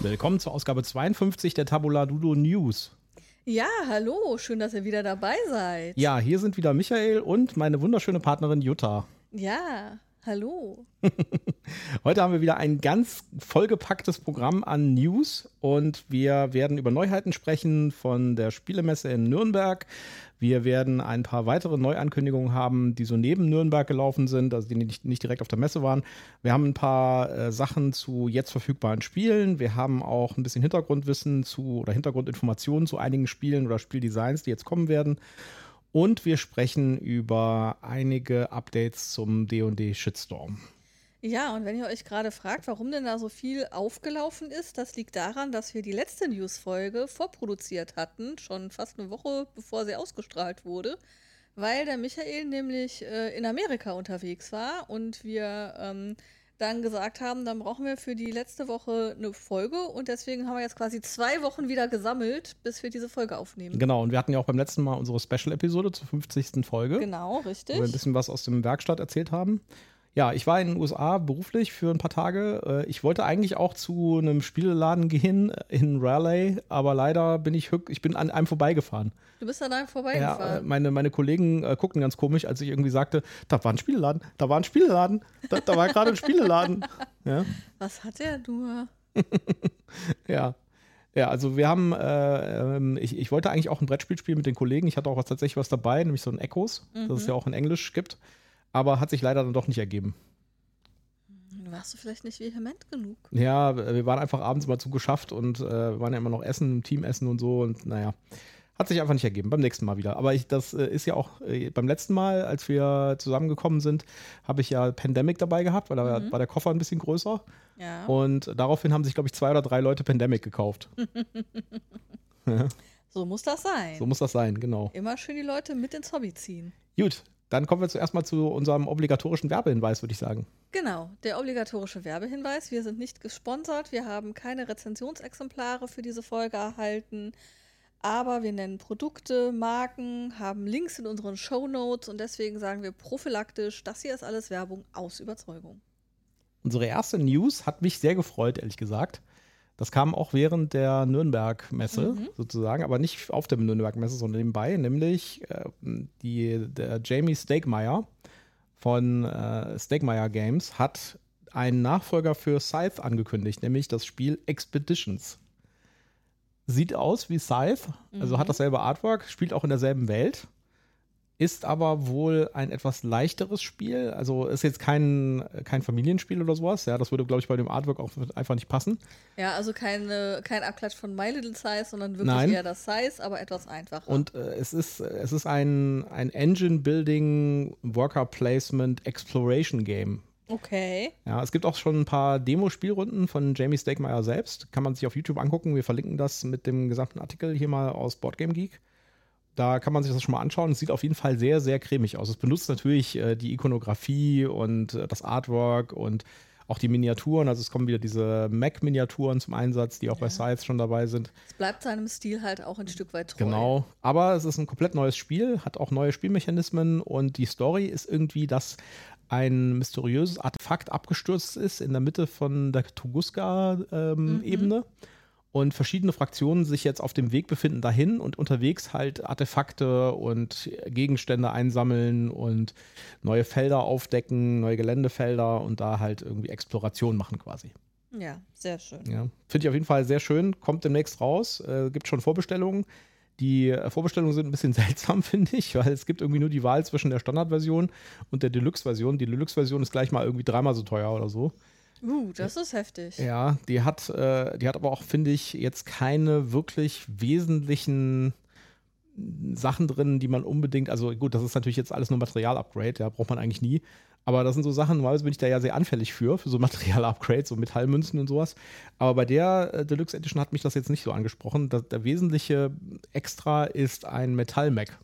Willkommen zur Ausgabe 52 der Tabula Dudo News. Ja, hallo, schön, dass ihr wieder dabei seid. Ja, hier sind wieder Michael und meine wunderschöne Partnerin Jutta. Ja, hallo. Heute haben wir wieder ein ganz vollgepacktes Programm an News und wir werden über Neuheiten sprechen von der Spielemesse in Nürnberg. Wir werden ein paar weitere Neuankündigungen haben, die so neben Nürnberg gelaufen sind, also die nicht, nicht direkt auf der Messe waren. Wir haben ein paar äh, Sachen zu jetzt verfügbaren Spielen. Wir haben auch ein bisschen Hintergrundwissen zu oder Hintergrundinformationen zu einigen Spielen oder Spieldesigns, die jetzt kommen werden. Und wir sprechen über einige Updates zum DD Shitstorm. Ja, und wenn ihr euch gerade fragt, warum denn da so viel aufgelaufen ist, das liegt daran, dass wir die letzte News-Folge vorproduziert hatten, schon fast eine Woche bevor sie ausgestrahlt wurde, weil der Michael nämlich äh, in Amerika unterwegs war und wir ähm, dann gesagt haben, dann brauchen wir für die letzte Woche eine Folge und deswegen haben wir jetzt quasi zwei Wochen wieder gesammelt, bis wir diese Folge aufnehmen. Genau, und wir hatten ja auch beim letzten Mal unsere Special-Episode zur 50. Folge. Genau, richtig. Wo wir ein bisschen was aus dem Werkstatt erzählt haben. Ja, ich war in den USA beruflich für ein paar Tage. Äh, ich wollte eigentlich auch zu einem Spieleladen gehen in Raleigh, aber leider bin ich, ich bin an einem vorbeigefahren. Du bist an einem vorbeigefahren? Ja, meine, meine Kollegen äh, guckten ganz komisch, als ich irgendwie sagte, da war ein Spieleladen, da war ein Spieleladen, da, da war gerade ein Spieleladen. Ja. Was hat er nur? ja. Ja, also wir haben, äh, ähm, ich, ich wollte eigentlich auch ein Brettspiel spielen mit den Kollegen. Ich hatte auch was, tatsächlich was dabei, nämlich so ein Echos, mhm. das es ja auch in Englisch gibt aber hat sich leider dann doch nicht ergeben. Warst du vielleicht nicht vehement genug? Ja, wir waren einfach abends mal zugeschafft und äh, waren ja immer noch essen, Teamessen und so und naja. Hat sich einfach nicht ergeben, beim nächsten Mal wieder. Aber ich, das äh, ist ja auch äh, beim letzten Mal, als wir zusammengekommen sind, habe ich ja Pandemic dabei gehabt, weil da mhm. war der Koffer ein bisschen größer. Ja. Und daraufhin haben sich, glaube ich, zwei oder drei Leute Pandemic gekauft. So muss das sein. So muss das sein, genau. Immer schön die Leute mit ins Hobby ziehen. Gut, dann kommen wir zuerst mal zu unserem obligatorischen Werbehinweis, würde ich sagen. Genau, der obligatorische Werbehinweis. Wir sind nicht gesponsert, wir haben keine Rezensionsexemplare für diese Folge erhalten, aber wir nennen Produkte, Marken, haben Links in unseren Show Notes und deswegen sagen wir prophylaktisch, das hier ist alles Werbung aus Überzeugung. Unsere erste News hat mich sehr gefreut, ehrlich gesagt. Das kam auch während der Nürnberg-Messe mhm. sozusagen, aber nicht auf der Nürnberg-Messe, sondern nebenbei, nämlich äh, die, der Jamie Stegmaier von äh, Stegmaier Games hat einen Nachfolger für Scythe angekündigt, nämlich das Spiel Expeditions. Sieht aus wie Scythe, also mhm. hat dasselbe Artwork, spielt auch in derselben Welt ist aber wohl ein etwas leichteres Spiel. Also ist jetzt kein, kein Familienspiel oder sowas. Ja, das würde, glaube ich, bei dem Artwork auch einfach nicht passen. Ja, also keine, kein Abklatsch von My Little Size, sondern wirklich Nein. eher das Size, aber etwas einfacher. Und äh, es ist, es ist ein, ein Engine-Building, Worker-Placement, Exploration-Game. Okay. Ja, es gibt auch schon ein paar Demo-Spielrunden von Jamie Stegmaier selbst. Kann man sich auf YouTube angucken. Wir verlinken das mit dem gesamten Artikel hier mal aus Boardgame Geek. Da kann man sich das schon mal anschauen. Es sieht auf jeden Fall sehr, sehr cremig aus. Es benutzt natürlich äh, die Ikonografie und äh, das Artwork und auch die Miniaturen. Also es kommen wieder diese Mac-Miniaturen zum Einsatz, die auch ja. bei Scythe schon dabei sind. Es bleibt seinem Stil halt auch ein Stück weit treu. Genau. Aber es ist ein komplett neues Spiel, hat auch neue Spielmechanismen und die Story ist irgendwie, dass ein mysteriöses Artefakt abgestürzt ist in der Mitte von der Tunguska-Ebene. Ähm, mhm und verschiedene Fraktionen sich jetzt auf dem Weg befinden dahin und unterwegs halt Artefakte und Gegenstände einsammeln und neue Felder aufdecken, neue Geländefelder und da halt irgendwie Exploration machen quasi. Ja, sehr schön. Ja, finde ich auf jeden Fall sehr schön. Kommt demnächst raus. Äh, gibt schon Vorbestellungen. Die äh, Vorbestellungen sind ein bisschen seltsam, finde ich, weil es gibt irgendwie nur die Wahl zwischen der Standardversion und der Deluxe-Version. Die Deluxe-Version ist gleich mal irgendwie dreimal so teuer oder so. Uh, das ist heftig. Ja, die hat, äh, die hat aber auch, finde ich, jetzt keine wirklich wesentlichen Sachen drin, die man unbedingt, also gut, das ist natürlich jetzt alles nur Material-Upgrade, ja, braucht man eigentlich nie. Aber das sind so Sachen, normalerweise bin ich da ja sehr anfällig für, für so Material-Upgrades, so Metallmünzen und sowas. Aber bei der äh, Deluxe Edition hat mich das jetzt nicht so angesprochen. Das, der wesentliche Extra ist ein Metall-Mac.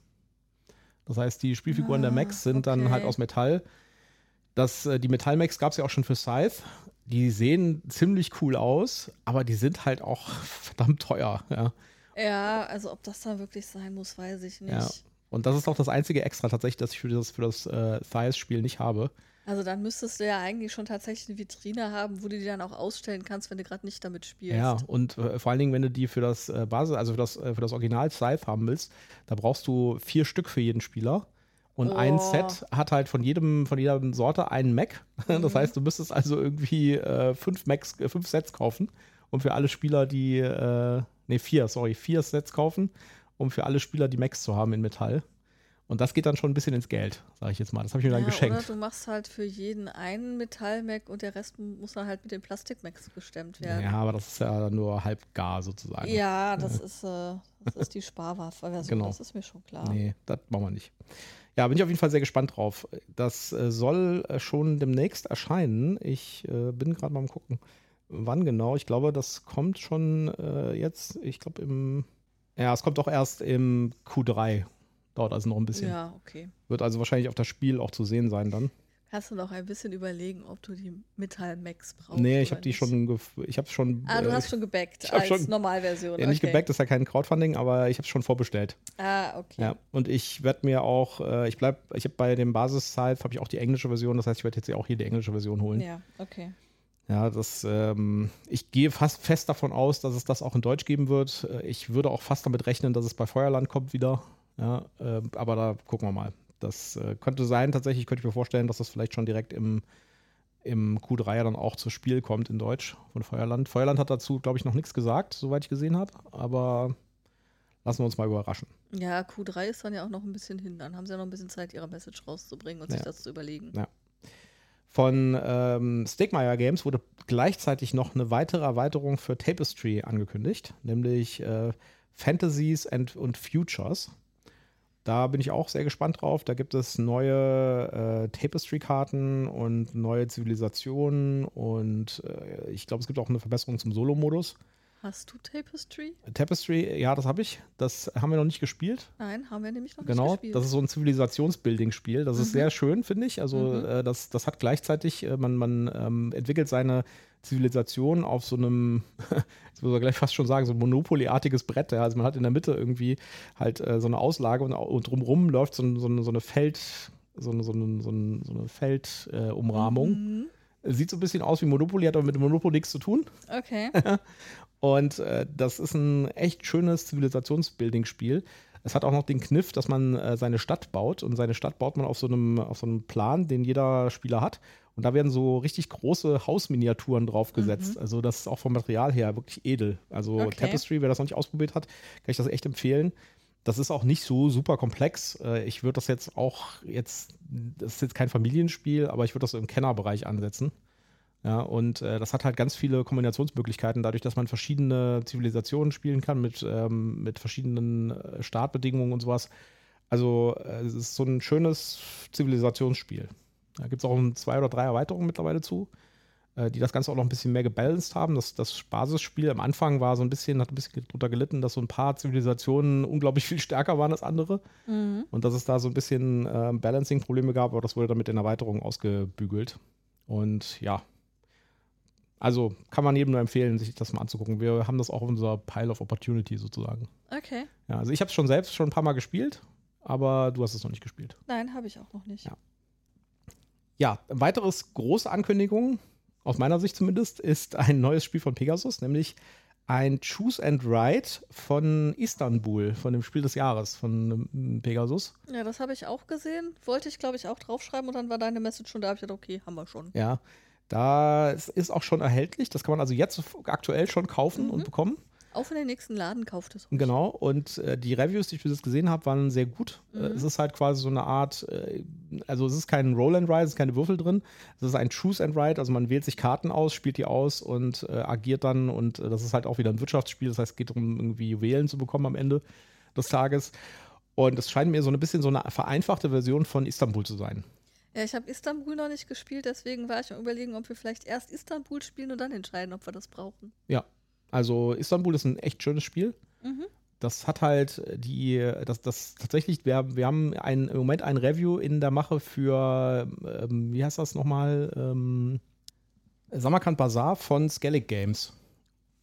Das heißt, die Spielfiguren ah, der Macs sind okay. dann halt aus Metall. Das, äh, die Metallmax gab es ja auch schon für Scythe. Die sehen ziemlich cool aus, aber die sind halt auch verdammt teuer, ja. Ja, also ob das da wirklich sein muss, weiß ich nicht. Ja. Und das ist auch das einzige Extra tatsächlich, das ich für das, für das äh, Thias-Spiel nicht habe. Also dann müsstest du ja eigentlich schon tatsächlich eine Vitrine haben, wo du die dann auch ausstellen kannst, wenn du gerade nicht damit spielst. Ja, und äh, vor allen Dingen, wenn du die für das äh, Basis, also für das, äh, für das Original Scythe haben willst, da brauchst du vier Stück für jeden Spieler. Und Oh. ein Set hat halt von jedem, von jeder Sorte einen Mac. Das heißt, du müsstest also irgendwie äh, fünf Macs, äh, fünf Sets kaufen, um für alle Spieler die, äh, nee, vier, sorry, vier Sets kaufen, um für alle Spieler die Macs zu haben in Metall. Und das geht dann schon ein bisschen ins Geld, sage ich jetzt mal. Das habe ich mir dann Ja, geschenkt. Oder du machst halt für jeden einen Metall-Mac und der Rest muss dann halt mit den Plastik-Macs gestemmt werden. Ja, aber das ist ja nur halb gar sozusagen. Ja, das ist, äh, das ist die Sparwaffe-Version, Genau. das ist mir schon klar. Nee, das machen wir nicht. Ja, bin ich auf jeden Fall sehr gespannt drauf. Das äh, soll äh, schon demnächst erscheinen. Ich äh, bin gerade mal am gucken, wann genau. Ich glaube, das kommt schon äh, jetzt, ich glaube im, ja, es kommt doch erst im Q3. Dauert also noch ein bisschen. Ja, okay. Wird also wahrscheinlich auf das Spiel auch zu sehen sein dann. Kannst du noch ein bisschen überlegen, ob du die Metall-Macs brauchst? nee, ich habe die nicht? schon, ich habe schon, Ah, du äh, hast schon gebackt als schon- Normalversion. ja, nicht okay. gebackt, das ist ja kein Crowdfunding, aber ich habe es schon vorbestellt. Ah, okay. Ja, und ich werde mir auch, äh, ich bleib, ich habe bei dem Basis-Scythe habe ich auch die englische Version, das heißt, ich werde jetzt ja auch hier die englische Version holen. Ja, okay. Ja, das, ähm, ich gehe fast fest davon aus, dass es das auch in Deutsch geben wird. Äh, Ich würde auch fast damit rechnen, dass es bei Feuerland kommt wieder. Ja, äh, aber da gucken wir mal. Das äh, könnte sein, tatsächlich könnte ich mir vorstellen, dass das vielleicht schon direkt im, im Q3 ja dann auch zu Spiel kommt in Deutsch von Feuerland. Feuerland hat dazu, glaube ich, noch nichts gesagt, soweit ich gesehen habe. Aber lassen wir uns mal überraschen. Ja, Q3 ist dann ja auch noch ein bisschen hin. Dann haben sie ja noch ein bisschen Zeit, ihre Message rauszubringen und sich Ja. das zu überlegen. Ja. Von ähm, Stegmaier Games wurde gleichzeitig noch eine weitere Erweiterung für Tapestry angekündigt, nämlich äh, Fantasies and, und Futures. Da bin ich auch sehr gespannt drauf. Da gibt es neue äh, Tapestry-Karten und neue Zivilisationen und äh, ich glaube, es gibt auch eine Verbesserung zum Solo-Modus. Hast du Tapestry? Tapestry, ja, das habe ich. Das haben wir noch nicht gespielt. Nein, haben wir nämlich noch Genau, nicht gespielt. das ist so ein Zivilisationsbuilding-Spiel. Das ist Mhm. sehr schön, finde ich. Also Mhm. äh, das, das hat gleichzeitig, äh, man, man ähm, entwickelt seine Zivilisation auf so einem, jetzt muss man gleich fast schon sagen, so ein Monopoly-artiges Brett. Ja. Also man hat in der Mitte irgendwie halt äh, so eine Auslage und, und drumrum läuft so, so, eine, so eine Feld, so eine, so eine, so eine, so eine Feldumrahmung. Äh. Mhm. Sieht so ein bisschen aus wie Monopoly, hat aber mit Monopoly nichts zu tun. Okay. Und äh, das ist ein echt schönes Zivilisationsbuilding-Spiel. Es hat auch noch den Kniff, dass man äh, seine Stadt baut und seine Stadt baut man auf so einem, auf so einem Plan, den jeder Spieler hat. Und da werden so richtig große Hausminiaturen draufgesetzt. Also das ist auch vom Material her wirklich edel. Also Mhm. Okay. Tapestry, wer das noch nicht ausprobiert hat, kann ich das echt empfehlen. Das ist auch nicht so super komplex. Äh, Ich würde das jetzt auch jetzt, das ist jetzt kein Familienspiel, aber ich würde das so im Kennerbereich ansetzen. Ja, und äh, das hat halt ganz viele Kombinationsmöglichkeiten, dadurch, dass man verschiedene Zivilisationen spielen kann mit, ähm, mit verschiedenen äh, Startbedingungen und sowas. Also äh, es ist so ein schönes Zivilisationsspiel. Da gibt es auch zwei oder drei Erweiterungen mittlerweile zu, äh, die das Ganze auch noch ein bisschen mehr gebalanced haben. Das, das Basisspiel am Anfang war so ein bisschen, hat ein bisschen drunter gelitten, dass so ein paar Zivilisationen unglaublich viel stärker waren als andere. Mhm. Und dass es da so ein bisschen äh, Balancing-Probleme gab, aber das wurde dann mit den Erweiterungen ausgebügelt. Und ja, also kann man jedem nur empfehlen, sich das mal anzugucken. Wir haben das auch auf unserer Pile of Opportunity sozusagen. Okay. Ja, also ich habe es schon selbst schon ein paar Mal gespielt, aber du hast es noch nicht gespielt. Nein, habe ich auch noch nicht. Ja. Ja, ein weiteres große Ankündigung, aus meiner Sicht zumindest, ist ein neues Spiel von Pegasus, nämlich ein Choose and Ride von Istanbul, von dem Spiel des Jahres von ähm, Pegasus. Ja, das habe ich auch gesehen. Wollte ich, glaube ich, auch draufschreiben und dann war deine Message schon da. Hab ich gedacht, okay, haben wir schon. Ja, da es ist auch schon erhältlich. Das kann man also jetzt aktuell schon kaufen Mhm. und bekommen. Auch in den nächsten Laden kauft es. ruhig. Genau. Und äh, die Reviews, die ich bis jetzt gesehen habe, waren sehr gut. Äh, Mhm. es ist halt quasi so eine Art, äh, also es ist kein Roll and Ride, es ist keine Würfel drin. Es ist ein Choose and Ride. Also man wählt sich Karten aus, spielt die aus und äh, agiert dann. Und äh, das ist halt auch wieder ein Wirtschaftsspiel. Das heißt, es geht darum, irgendwie Juwelen zu bekommen am Ende des Tages. Und es scheint mir so ein bisschen so eine vereinfachte Version von Istanbul zu sein. Ja, ich habe Istanbul noch nicht gespielt, deswegen war ich am überlegen, ob wir vielleicht erst Istanbul spielen und dann entscheiden, ob wir das brauchen. Ja. Also Istanbul ist ein echt schönes Spiel. Mhm. Das hat halt die, das, das tatsächlich, wir, wir haben ein, im Moment ein Review in der Mache für, ähm, wie heißt das nochmal, ähm, Samarkand Bazaar von Skellig Games.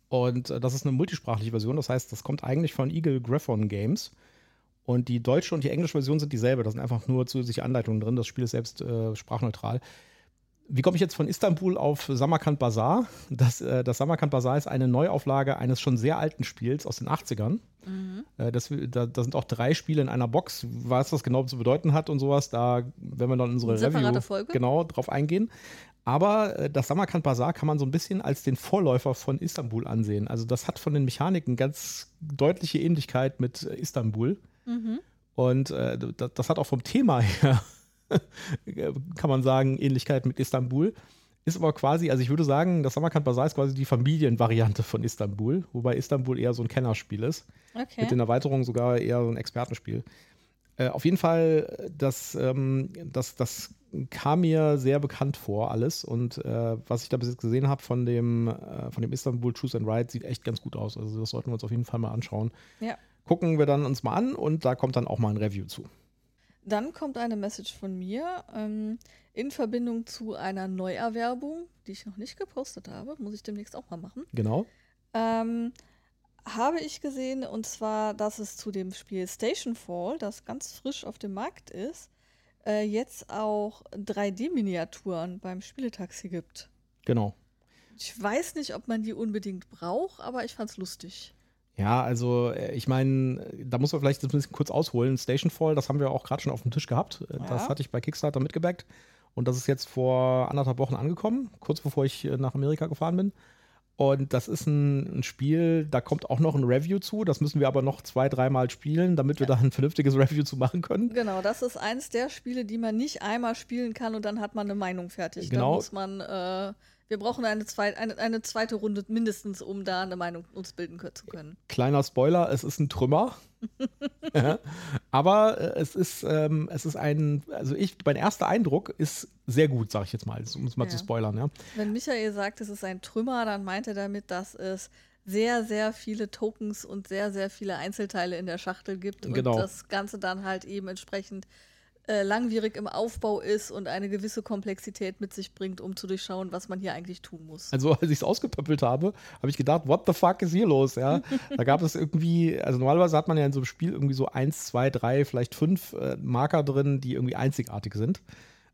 Und äh, das ist eine multisprachliche Version, das heißt, das kommt eigentlich von Eagle Griffon Games. Und die deutsche und die englische Version sind dieselbe. Da sind einfach nur zusätzliche Anleitungen drin. Das Spiel ist selbst äh, sprachneutral. Wie komme ich jetzt von Istanbul auf Samarkand Bazaar? Das, äh, das Samarkand Bazaar ist eine Neuauflage eines schon sehr alten Spiels aus den 80ern. Mhm. Äh, das, da, da, sind auch drei Spiele in einer Box. Was das genau zu bedeuten hat und sowas, da werden wir dann in unsere Review Folge? genau drauf eingehen. Aber äh, das Samarkand Bazaar kann man so ein bisschen als den Vorläufer von Istanbul ansehen. Also das hat von den Mechaniken ganz deutliche Ähnlichkeit mit Istanbul. Mhm. Und äh, das, das hat auch vom Thema her kann man sagen, Ähnlichkeit mit Istanbul. Ist aber quasi, also ich würde sagen, das Samarkand Bazaar ist quasi die Familienvariante von Istanbul, wobei Istanbul eher so ein Kennerspiel ist. Okay. Mit den Erweiterungen sogar eher so ein Expertenspiel. Äh, auf jeden Fall, das, ähm, das, das kam mir sehr bekannt vor, alles. Und äh, was ich da bis jetzt gesehen habe von dem, äh, von dem Istanbul Choose and Ride, sieht echt ganz gut aus. Also das sollten wir uns auf jeden Fall mal anschauen. Ja. Gucken wir dann uns mal an und da kommt dann auch mal ein Review zu. Dann kommt eine Message von mir ähm, in Verbindung zu einer Neuerwerbung, die ich noch nicht gepostet habe. Muss ich demnächst auch mal machen. Genau. Ähm, habe ich gesehen, und zwar, dass es zu dem Spiel Station Fall, das ganz frisch auf dem Markt ist, äh, jetzt auch 3D-Miniaturen beim Spieletaxi gibt. Genau. Ich weiß nicht, ob man die unbedingt braucht, aber ich fand es lustig. Ja, also äh, ich meine, da muss man vielleicht ein bisschen kurz ausholen. Stationfall, das haben wir auch gerade schon auf dem Tisch gehabt. Äh, ja. Das hatte ich bei Kickstarter mitgebackt. Und das ist jetzt vor anderthalb Wochen angekommen, kurz bevor ich äh, nach Amerika gefahren bin. Und das ist ein, ein, Spiel, da kommt auch noch ein Review zu. Das müssen wir aber noch zwei, dreimal spielen, damit wir ja. da ein vernünftiges Review zu machen können. Genau, das ist eins der Spiele, die man nicht einmal spielen kann und dann hat man eine Meinung fertig. Genau. Da muss man äh, wir brauchen eine, zwei, eine, eine, zweite Runde mindestens, um da eine Meinung uns bilden zu können. Kleiner Spoiler, es ist ein Trümmer. Aber äh, es ist, ähm, es ist ein, also ich, mein erster Eindruck ist sehr gut, sage ich jetzt mal, um es mal ja. zu spoilern. Ja. Wenn Michael sagt, es ist ein Trümmer, dann meint er damit, dass es sehr, sehr viele Tokens und sehr, sehr viele Einzelteile in der Schachtel gibt genau. und das Ganze dann halt eben entsprechend äh, langwierig im Aufbau ist und eine gewisse Komplexität mit sich bringt, um zu durchschauen, was man hier eigentlich tun muss. Also als ich es ausgepöppelt habe, habe ich gedacht, what the fuck ist hier los? Ja, da gab es irgendwie, also normalerweise hat man ja in so einem Spiel irgendwie so eins, zwei, drei, vielleicht fünf äh, Marker drin, die irgendwie einzigartig sind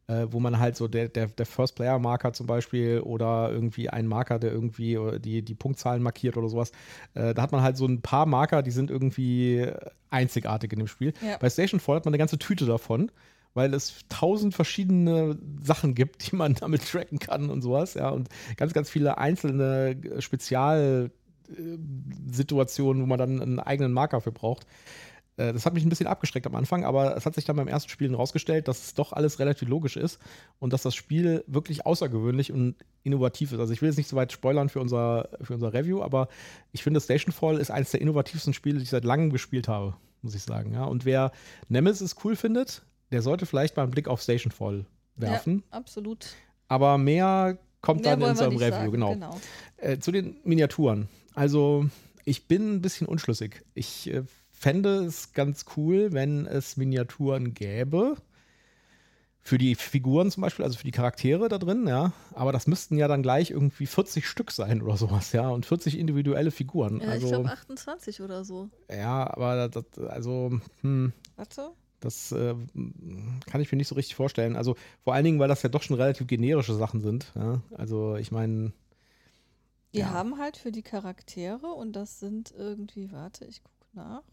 äh, wo man halt so der, der, der First-Player-Marker zum Beispiel oder irgendwie ein Marker, der irgendwie die, die Punktzahlen markiert oder sowas. Äh, da hat man halt so ein paar Marker, die sind irgendwie einzigartig in dem Spiel. Ja. Bei Station Fall hat man eine ganze Tüte davon weil es tausend verschiedene Sachen gibt, die man damit tracken kann und sowas, ja, und ganz, ganz viele einzelne Spezialsituationen, wo man dann einen eigenen Marker für braucht. Äh, das hat mich ein bisschen abgeschreckt am Anfang, aber es hat sich dann beim ersten Spielen herausgestellt, dass es doch alles relativ logisch ist und dass das Spiel wirklich außergewöhnlich und innovativ ist. Also ich will jetzt nicht so weit spoilern für unser, für unser Review, aber ich finde Stationfall ist eines der innovativsten Spiele, die ich seit langem gespielt habe, muss ich sagen. Ja. Und wer Nemesis cool findet, der sollte vielleicht mal einen Blick auf Stationfall werfen. Ja, absolut. Aber mehr kommt mehr dann in unserem Review, sagen, genau. genau. Äh, zu den Miniaturen. Also ich bin ein bisschen unschlüssig. Ich äh, fände es ganz cool, wenn es Miniaturen gäbe. Für die Figuren zum Beispiel, also für die Charaktere da drin, ja. Aber das müssten ja dann gleich irgendwie 40 Stück sein oder sowas, ja. Und 40 individuelle Figuren. Ja, also, ich glaube 28 oder so. Ja, aber das, also, hm. Warte. Das äh, kann ich mir nicht so richtig vorstellen. Also vor allen Dingen, weil das ja doch schon relativ generische Sachen sind. Ja? Also ich meine. Wir ja. haben halt für die Charaktere und das sind irgendwie, warte, ich gucke nach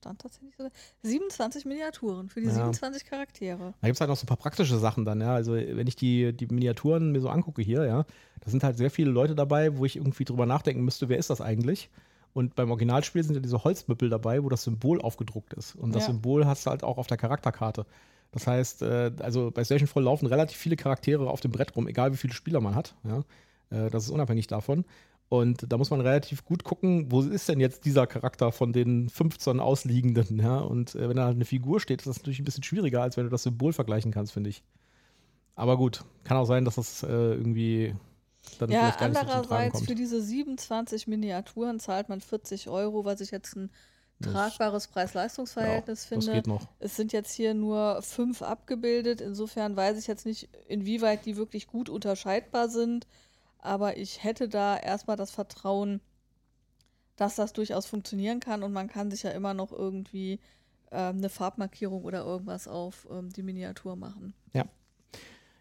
stand tatsächlich so. 27 Miniaturen für die ja. 27 Charaktere. Da gibt es halt noch so ein paar praktische Sachen dann, ja. Also wenn ich die, die Miniaturen mir so angucke hier, ja, da sind halt sehr viele Leute dabei, wo ich irgendwie drüber nachdenken müsste, wer ist das eigentlich? Und beim Originalspiel sind ja diese Holzmüppel dabei, wo das Symbol aufgedruckt ist. Und das ja. Symbol hast du halt auch auf der Charakterkarte. Das heißt, äh, also bei Station Fall laufen relativ viele Charaktere auf dem Brett rum, egal wie viele Spieler man hat. Ja? Äh, das ist unabhängig davon. Und da muss man relativ gut gucken, wo ist denn jetzt dieser Charakter von den 15 Ausliegenden, ja? Und äh, wenn da halt eine Figur steht, ist das natürlich ein bisschen schwieriger, als wenn du das Symbol vergleichen kannst, finde ich. Aber gut, kann auch sein, dass das äh, irgendwie dann ja, andererseits so für diese 27 Miniaturen zahlt man 40 Euro, was ich jetzt ein tragbares Preis-Leistungs-Verhältnis ja, finde. Das geht noch. Es sind jetzt hier nur fünf abgebildet. Insofern weiß ich jetzt nicht, inwieweit die wirklich gut unterscheidbar sind aber ich hätte da erstmal das Vertrauen, dass das durchaus funktionieren kann und man kann sich ja immer noch irgendwie ähm, eine Farbmarkierung oder irgendwas auf ähm, die Miniatur machen. Ja.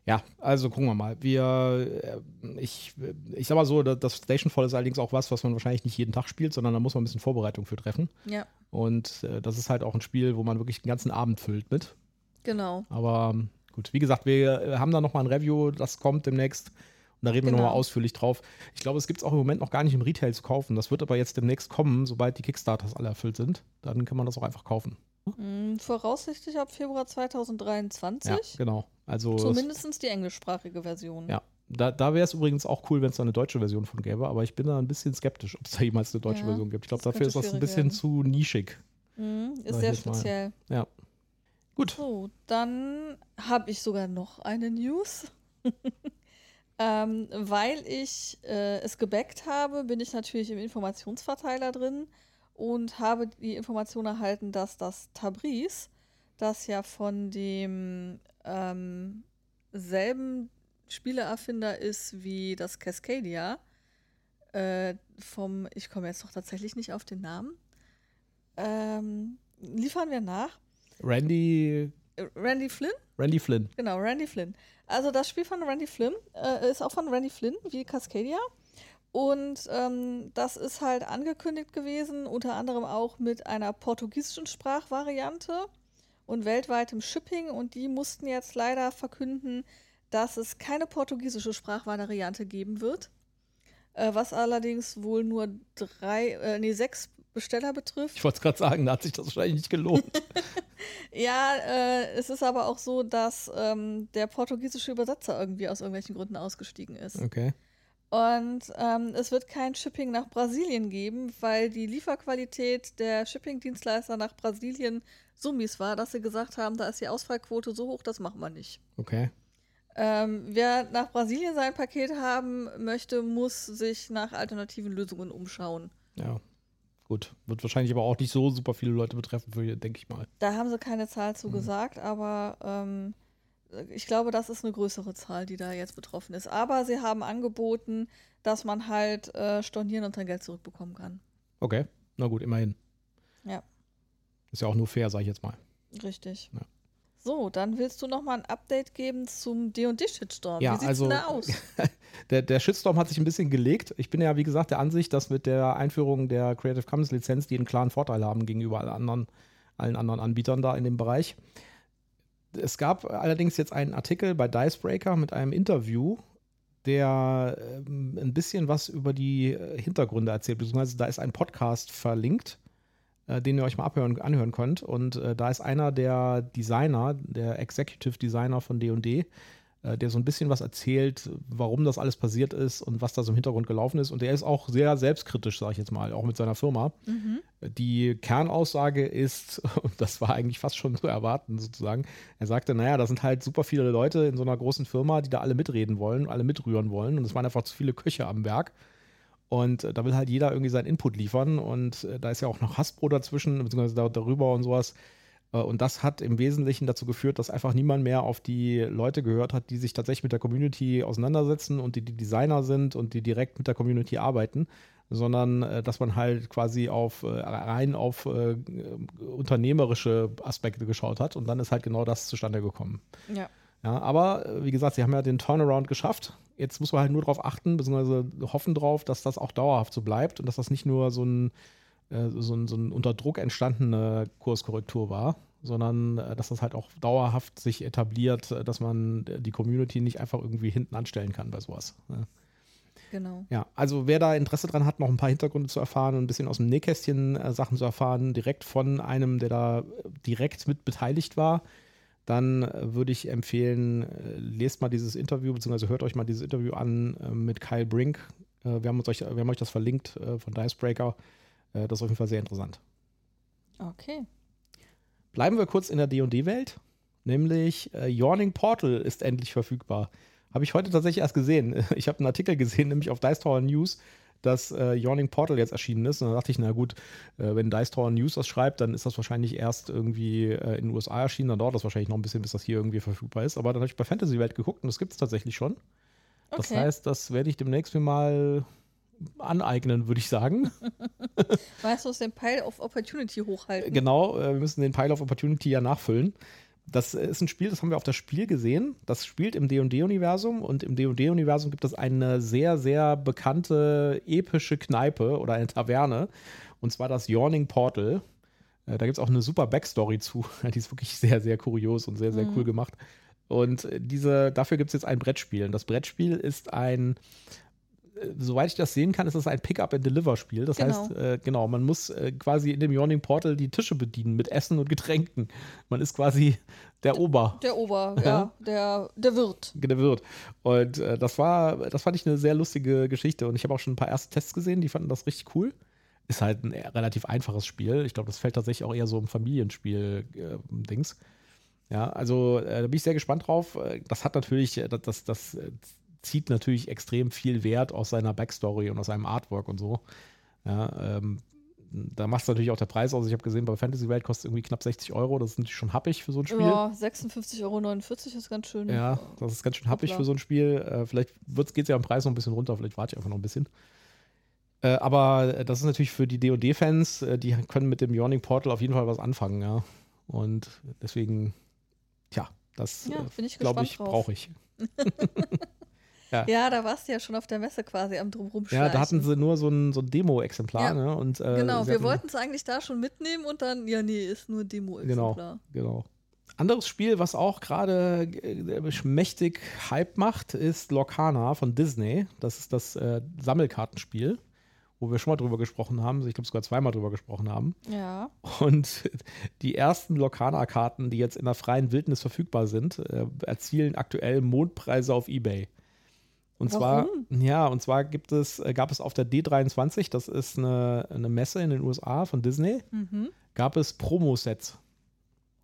Ja, also gucken wir mal. Wir, äh, ich, ich sag mal so, das Stationfall ist allerdings auch was, was man wahrscheinlich nicht jeden Tag spielt, sondern da muss man ein bisschen Vorbereitung für treffen. Ja. Und äh, das ist halt auch ein Spiel, wo man wirklich den ganzen Abend füllt mit. Genau. Aber ähm, gut, wie gesagt, wir äh, haben da nochmal ein Review, das kommt demnächst. Und da reden wir Genau. nochmal ausführlich drauf. Ich glaube, es gibt es auch im Moment noch gar nicht im Retail zu kaufen. Das wird aber jetzt demnächst kommen, sobald die Kickstarters alle erfüllt sind. Dann kann man das auch einfach kaufen. Mm, Voraussichtlich ab Februar 2023. Ja, genau. Also es- Zumindest die englischsprachige Version. Ja, da, da wäre es übrigens auch cool, wenn es da eine deutsche Version von gäbe, aber ich bin da ein bisschen skeptisch, ob es da jemals eine deutsche Ja, Version gibt. Ich glaube, dafür ist das ein bisschen zu nischig. Sag Ist sehr jetzt mal. speziell. Ja. Gut. So, dann habe ich sogar noch eine News. ähm, weil ich äh, es gebackt habe, bin ich natürlich im Informationsverteiler drin und habe die Information erhalten, dass das Tabriz, das ja von dem ähm, selben Spieleerfinder ist wie das Cascadia, äh, vom, ich komme jetzt doch tatsächlich nicht auf den Namen, ähm, liefern wir nach. Randy, Randy Flynn? Randy Flynn. Genau, Randy Flynn. Also das Spiel von Randy Flynn äh, ist auch von Randy Flynn, wie Cascadia. Und ähm, das ist halt angekündigt gewesen, unter anderem auch mit einer portugiesischen Sprachvariante und weltweitem Shipping. Und die mussten jetzt leider verkünden, dass es keine portugiesische Sprachvariante geben wird. Äh, was allerdings wohl nur drei, äh, nee, sechs Besteller betrifft. Ich wollte es gerade sagen, da hat sich das wahrscheinlich nicht gelohnt. Ja, äh, es ist aber auch so, dass ähm, der portugiesische Übersetzer irgendwie aus irgendwelchen Gründen ausgestiegen ist. Okay. Und ähm, es wird kein Shipping nach Brasilien geben, weil die Lieferqualität der Shipping-Dienstleister nach Brasilien so mies war, dass sie gesagt haben, da ist die Ausfallquote so hoch, das machen wir nicht. Okay. Ähm, wer nach Brasilien sein Paket haben möchte, muss sich nach alternativen Lösungen umschauen. Ja. Gut. Wird wahrscheinlich aber auch nicht so super viele Leute betreffen, denke ich mal. Da haben sie keine Zahl zu Mhm. gesagt, aber ähm, ich glaube, das ist eine größere Zahl, die da jetzt betroffen ist. Aber sie haben angeboten, dass man halt äh, stornieren und sein Geld zurückbekommen kann. Okay. Na gut, immerhin. Ja. Ist ja auch nur fair, sage ich jetzt mal. Richtig. Ja. So, dann willst du noch mal ein Update geben zum D&D-Shitstorm. Ja, Wie sieht's also- denn da aus? Der, der Shitstorm hat sich ein bisschen gelegt. Ich bin ja, wie gesagt, der Ansicht, dass mit der Einführung der Creative Commons Lizenz die einen klaren Vorteil haben gegenüber allen anderen, allen anderen Anbietern da in dem Bereich. Es gab allerdings jetzt einen Artikel bei Dicebreaker mit einem Interview, der ähm, ein bisschen was über die Hintergründe erzählt, beziehungsweise da ist ein Podcast verlinkt, äh, den ihr euch mal abhören, anhören könnt. Und äh, da ist einer der Designer, der Executive Designer von D&D, äh, der so ein bisschen was erzählt, warum das alles passiert ist und was da so im Hintergrund gelaufen ist. Und der ist auch sehr selbstkritisch, sage ich jetzt mal, auch mit seiner Firma. Mhm. Die Kernaussage ist, und das war eigentlich fast schon zu erwarten sozusagen, er sagte, naja, da sind halt super viele Leute in so einer großen Firma, die da alle mitreden wollen, alle mitrühren wollen und es waren einfach zu viele Köche am Werk. Und äh, da will halt jeder irgendwie seinen Input liefern und äh, da ist ja auch noch Hasbro dazwischen, beziehungsweise da, darüber und sowas. Äh, Und das hat im Wesentlichen dazu geführt, dass einfach niemand mehr auf die Leute gehört hat, die sich tatsächlich mit der Community auseinandersetzen und die die Designer sind und die direkt mit der Community arbeiten, sondern dass man halt quasi auf rein auf äh, unternehmerische Aspekte geschaut hat und dann ist halt genau das zustande gekommen. Ja. Ja, aber äh, wie gesagt, sie haben ja den Turnaround geschafft. Jetzt muss man halt nur darauf achten, beziehungsweise hoffen drauf, dass das auch dauerhaft so bleibt und dass das nicht nur so ein, äh, so ein, so ein unter Druck entstandene Kurskorrektur war, sondern äh, dass das halt auch dauerhaft sich etabliert, äh, dass man die Community nicht einfach irgendwie hinten anstellen kann bei sowas. Ne? Genau. Ja, also wer da Interesse dran hat, noch ein paar Hintergründe zu erfahren und ein bisschen aus dem Nähkästchen äh, Sachen zu erfahren, direkt von einem, der da direkt mit beteiligt war, dann äh, würde ich empfehlen, äh, lest mal dieses Interview, beziehungsweise hört euch mal dieses Interview an äh, mit Kyle Brink. Wir, haben euch, wir haben euch das verlinkt von Dicebreaker. Das ist auf jeden Fall sehr interessant. Okay. Bleiben wir kurz in der D&D-Welt, nämlich Yawning Portal ist endlich verfügbar. Habe ich heute tatsächlich erst gesehen. Ich habe einen Artikel gesehen, nämlich auf Dice Tower News, dass äh, Yawning Portal jetzt erschienen ist. Und da dachte ich, na gut, äh, wenn Dice Tower News das schreibt, dann ist das wahrscheinlich erst irgendwie äh, in den USA erschienen. Dann dauert das wahrscheinlich noch ein bisschen, bis das hier irgendwie verfügbar ist. Aber dann habe ich bei Fantasy Welt geguckt und das gibt es tatsächlich schon. Das Okay. heißt, das werde ich demnächst mir mal aneignen, würde ich sagen. Weißt du, den Pile of Opportunity hochhalten? Genau, äh, wir müssen den Pile of Opportunity ja nachfüllen. Das ist ein Spiel, das haben wir auf das Spiel gesehen. Das spielt im D&D-Universum und im D&D-Universum gibt es eine sehr, sehr bekannte epische Kneipe oder eine Taverne und zwar das Yawning Portal. Äh, da gibt es auch eine super Backstory zu. Die ist wirklich sehr, sehr kurios und sehr, sehr mhm. cool gemacht. Und diese, dafür gibt es jetzt ein Brettspiel. Und das Brettspiel ist ein soweit ich das sehen kann, ist es ein Pick-up-and-Deliver-Spiel. Das genau. heißt, äh, genau, man muss äh, quasi in dem Yawning Portal die Tische bedienen mit Essen und Getränken. Man ist quasi der Ober. Der Ober, ja, der, der Wirt. Der Wirt. Und äh, das war, das fand ich eine sehr lustige Geschichte. Und ich habe auch schon ein paar erste Tests gesehen, die fanden das richtig cool. Ist halt ein relativ einfaches Spiel. Ich glaube, das fällt tatsächlich auch eher so im Familienspiel-Dings. Äh, ja, also äh, da bin ich sehr gespannt drauf. Äh, das hat natürlich, das, das, das zieht natürlich extrem viel Wert aus seiner Backstory und aus seinem Artwork und so. Ja, ähm, da macht es natürlich auch der Preis aus. Ich habe gesehen, bei Fantasy Welt kostet irgendwie knapp 60 Euro. Das ist natürlich schon happig für so ein Spiel. Ja, 56,49 Euro ist ganz schön. Ja, das ist ganz schön happig für so ein Spiel. Äh, vielleicht geht es ja am Preis noch ein bisschen runter. Vielleicht warte ich einfach noch ein bisschen. Äh, aber das ist natürlich für die DD-Fans, äh, die können mit dem Yawning Portal auf jeden Fall was anfangen. Ja. Und deswegen, tja, das ja, äh, glaube ich, brauche ich. Ja. ja, da warst du ja schon auf der Messe quasi am drumherum Ja, da hatten sie nur so ein, so ein Demo-Exemplar. Ja. Ne? Und, äh, genau, wir wollten es eigentlich da schon mitnehmen und dann, ja, nee, ist nur Demo-Exemplar. Genau, genau. Anderes Spiel, was auch gerade äh, mächtig Hype macht, ist Lorcana von Disney. Das ist das äh, Sammelkartenspiel, wo wir schon mal drüber gesprochen haben. Ich glaube sogar zweimal drüber gesprochen haben. Ja. Und die ersten Lorcana-Karten, die jetzt in der freien Wildnis verfügbar sind, äh, erzielen aktuell Mondpreise auf Ebay. Und Warum? zwar, ja, und zwar gibt es, äh, gab es auf der D23, das ist eine, eine Messe in den USA von Disney, mhm. gab es Promo-Sets.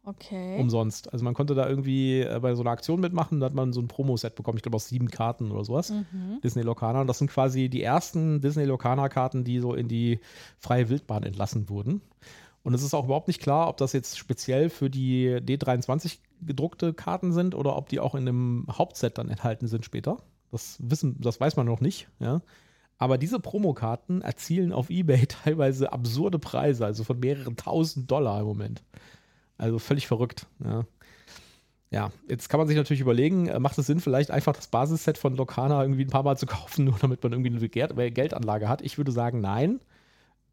Okay. Umsonst. Also man konnte da irgendwie äh, bei so einer Aktion mitmachen, da hat man so ein Promo-Set bekommen, ich glaube aus sieben Karten oder sowas. Mhm. Disney Locana. Und das sind quasi die ersten Disney Locana-Karten, die so in die freie Wildbahn entlassen wurden. Und es ist auch überhaupt nicht klar, ob das jetzt speziell für die D23 gedruckte Karten sind oder ob die auch in dem Hauptset dann enthalten sind später. Das wissen, das weiß man noch nicht, ja. Aber diese Promokarten erzielen auf Ebay teilweise absurde Preise, also von mehreren tausend Dollar im Moment. Also völlig verrückt, ja. Ja, jetzt kann man sich natürlich überlegen, äh, macht es Sinn, vielleicht einfach das Basisset von Locana irgendwie ein paar Mal zu kaufen, nur damit man irgendwie eine Geldanlage hat? Ich würde sagen, nein.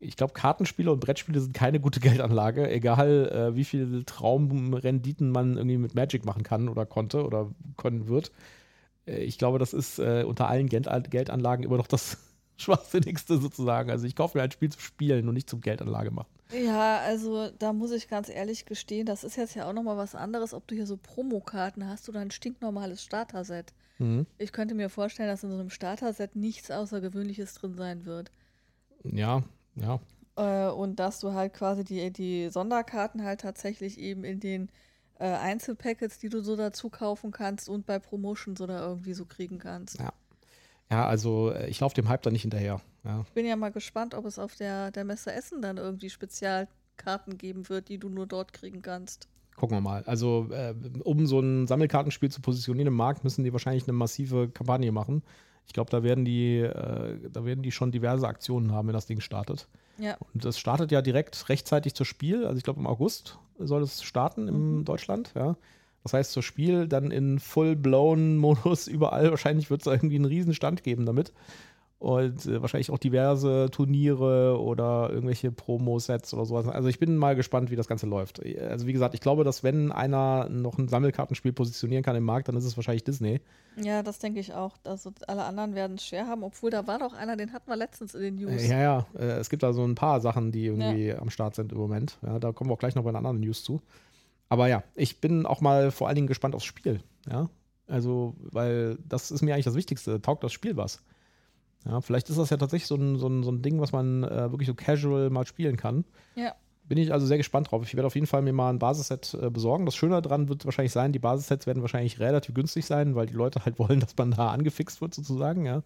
Ich glaube, Kartenspiele und Brettspiele sind keine gute Geldanlage, egal äh, wie viele Traumrenditen man irgendwie mit Magic machen kann oder konnte oder können wird. Äh, ich glaube, das ist äh, unter allen Geld Geldanlagen immer noch das Schwachsinnigste sozusagen. Also ich kaufe mir ein Spiel zum Spielen und nicht zum Geldanlage machen. Ja, also da muss ich ganz ehrlich gestehen, das ist jetzt ja auch nochmal was anderes, ob du hier so Promokarten hast oder ein stinknormales Starter-Set. Mhm. Ich könnte mir vorstellen, dass in so einem Starter-Set nichts Außergewöhnliches drin sein wird. Ja, ja. Äh, und dass du halt quasi die, die Sonderkarten halt tatsächlich eben in den äh, Einzelpackets, die du so dazu kaufen kannst und bei Promotions oder irgendwie so kriegen kannst. Ja. Ja, also äh, ich laufe dem Hype da nicht hinterher. Ja. Ich bin ja mal gespannt, ob es auf der, der Messe Essen dann irgendwie Spezialkarten geben wird, die du nur dort kriegen kannst. Gucken wir mal. Also, äh, um so ein Sammelkartenspiel zu positionieren im Markt, müssen die wahrscheinlich eine massive Kampagne machen. Ich glaube, da werden die, äh, da werden die schon diverse Aktionen haben, wenn das Ding startet. Ja. Und das startet ja direkt rechtzeitig zur Spiel. Also ich glaube im August soll es starten in mhm. Deutschland, ja. Das heißt, zur Spiel dann in Full-Blown-Modus überall. Wahrscheinlich wird es irgendwie einen Riesenstand geben damit und äh, wahrscheinlich auch diverse Turniere oder irgendwelche Promo-Sets oder sowas. Also ich bin mal gespannt, wie das Ganze läuft. Also wie gesagt, ich glaube, dass wenn einer noch ein Sammelkartenspiel positionieren kann im Markt, dann ist es wahrscheinlich Disney. Ja, das denke ich auch. Also alle anderen werden es schwer haben, obwohl da war doch einer, den hatten wir letztens in den News. Ja, ja, äh, es gibt da so ein paar Sachen, die irgendwie ja. am Start sind im Moment. Ja, da kommen wir auch gleich noch bei den anderen News zu. Aber ja, ich bin auch mal vor allen Dingen gespannt aufs Spiel. Ja, also, weil das ist mir eigentlich das Wichtigste. Taugt das Spiel was? Ja, vielleicht ist das ja tatsächlich so ein, so ein, so ein Ding, was man äh, wirklich so casual mal spielen kann. Ja. Bin ich also sehr gespannt drauf. Ich werde auf jeden Fall mir mal ein Basisset äh, besorgen. Das Schöne daran wird wahrscheinlich sein, die Basissets werden wahrscheinlich relativ günstig sein, weil die Leute halt wollen, dass man da angefixt wird sozusagen. Ja.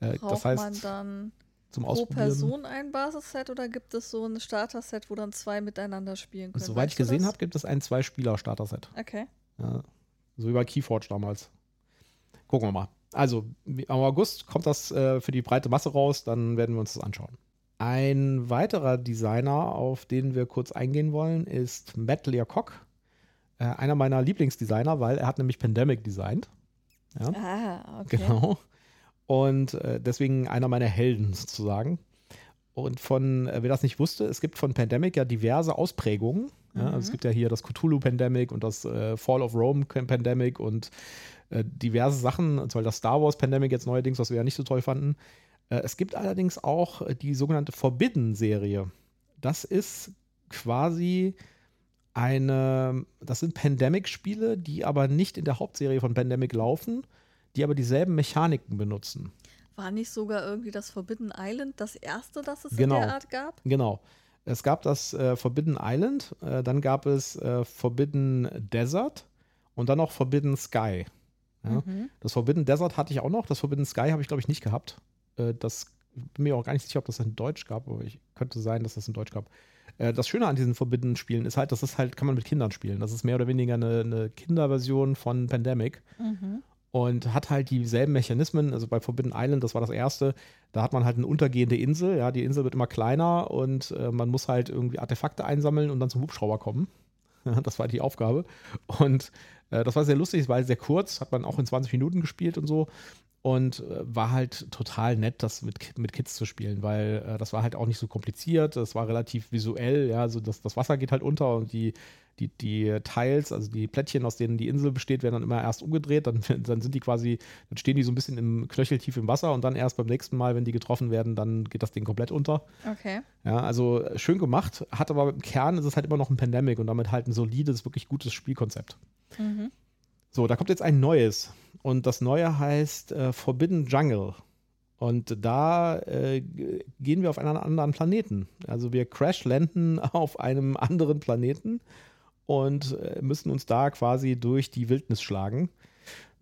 Äh, Braucht das heißt, man dann zum pro Person ein Basisset oder gibt es so ein Starter-Set, wo dann zwei miteinander spielen können? Soweit ich gesehen habe, gibt es ein Zwei-Spieler-Starter-Set. Okay. Ja, so wie bei Keyforge damals. Gucken wir mal. Also im August kommt das äh, für die breite Masse raus, dann werden wir uns das anschauen. Ein weiterer Designer, auf den wir kurz eingehen wollen, ist Matt Learcock. Äh, einer meiner Lieblingsdesigner, weil er hat nämlich Pandemic designt. Ja? Ah, okay. Genau. Und äh, deswegen einer meiner Helden sozusagen. Und von, äh, wer das nicht wusste, es gibt von Pandemic ja diverse Ausprägungen. Ja? Also es mhm. gibt ja hier das Cthulhu Pandemic und das äh, Fall of Rome Pandemic und äh, diverse Sachen, zum Beispiel das Star Wars Pandemic jetzt neuerdings, was wir ja nicht so toll fanden. Äh, es gibt allerdings auch äh, die sogenannte Forbidden-Serie. Das ist quasi eine, das sind Pandemic-Spiele, die aber nicht in der Hauptserie von Pandemic laufen, die aber dieselben Mechaniken benutzen. War nicht sogar irgendwie das Forbidden Island das erste, das es genau, in der Art gab? Genau. Es gab das äh, Forbidden Island, äh, dann gab es äh, Forbidden Desert und dann noch Forbidden Sky. Ja? Mhm. Das Forbidden Desert hatte ich auch noch, das Forbidden Sky habe ich, glaube ich, nicht gehabt. Äh, das bin mir auch gar nicht sicher, ob das in Deutsch gab, aber ich könnte sein, dass das in Deutsch gab. Äh, das Schöne an diesen Forbidden-Spielen ist halt, das ist halt, kann man mit Kindern spielen. Das ist mehr oder weniger eine, eine Kinderversion von Pandemic. Mhm. Und hat halt dieselben Mechanismen. Also bei Forbidden Island, das war das erste, da hat man halt eine untergehende Insel. Ja, die Insel wird immer kleiner und äh, man muss halt irgendwie Artefakte einsammeln und dann zum Hubschrauber kommen. das war die Aufgabe. Und äh, das war sehr lustig, es war sehr kurz, hat man auch in 20 Minuten gespielt und so und äh, war halt total nett, das mit, mit Kids zu spielen, weil äh, das war halt auch nicht so kompliziert, das war relativ visuell, ja, also das, das Wasser geht halt unter und die, die, die Teils, also die Plättchen, aus denen die Insel besteht, werden dann immer erst umgedreht, dann, dann sind die quasi, dann stehen die so ein bisschen im Knöcheltief im Wasser und dann erst beim nächsten Mal, wenn die getroffen werden, dann geht das Ding komplett unter. Okay. Ja, also schön gemacht, hat aber im Kern ist es halt immer noch ein Pandemic und damit halt ein solides, wirklich gutes Spielkonzept. Mhm. So, da kommt jetzt ein neues. Und das neue heißt äh, Forbidden Jungle. Und da äh, gehen wir auf einen anderen Planeten. Also wir crash-landen auf einem anderen Planeten und äh, müssen uns da quasi durch die Wildnis schlagen.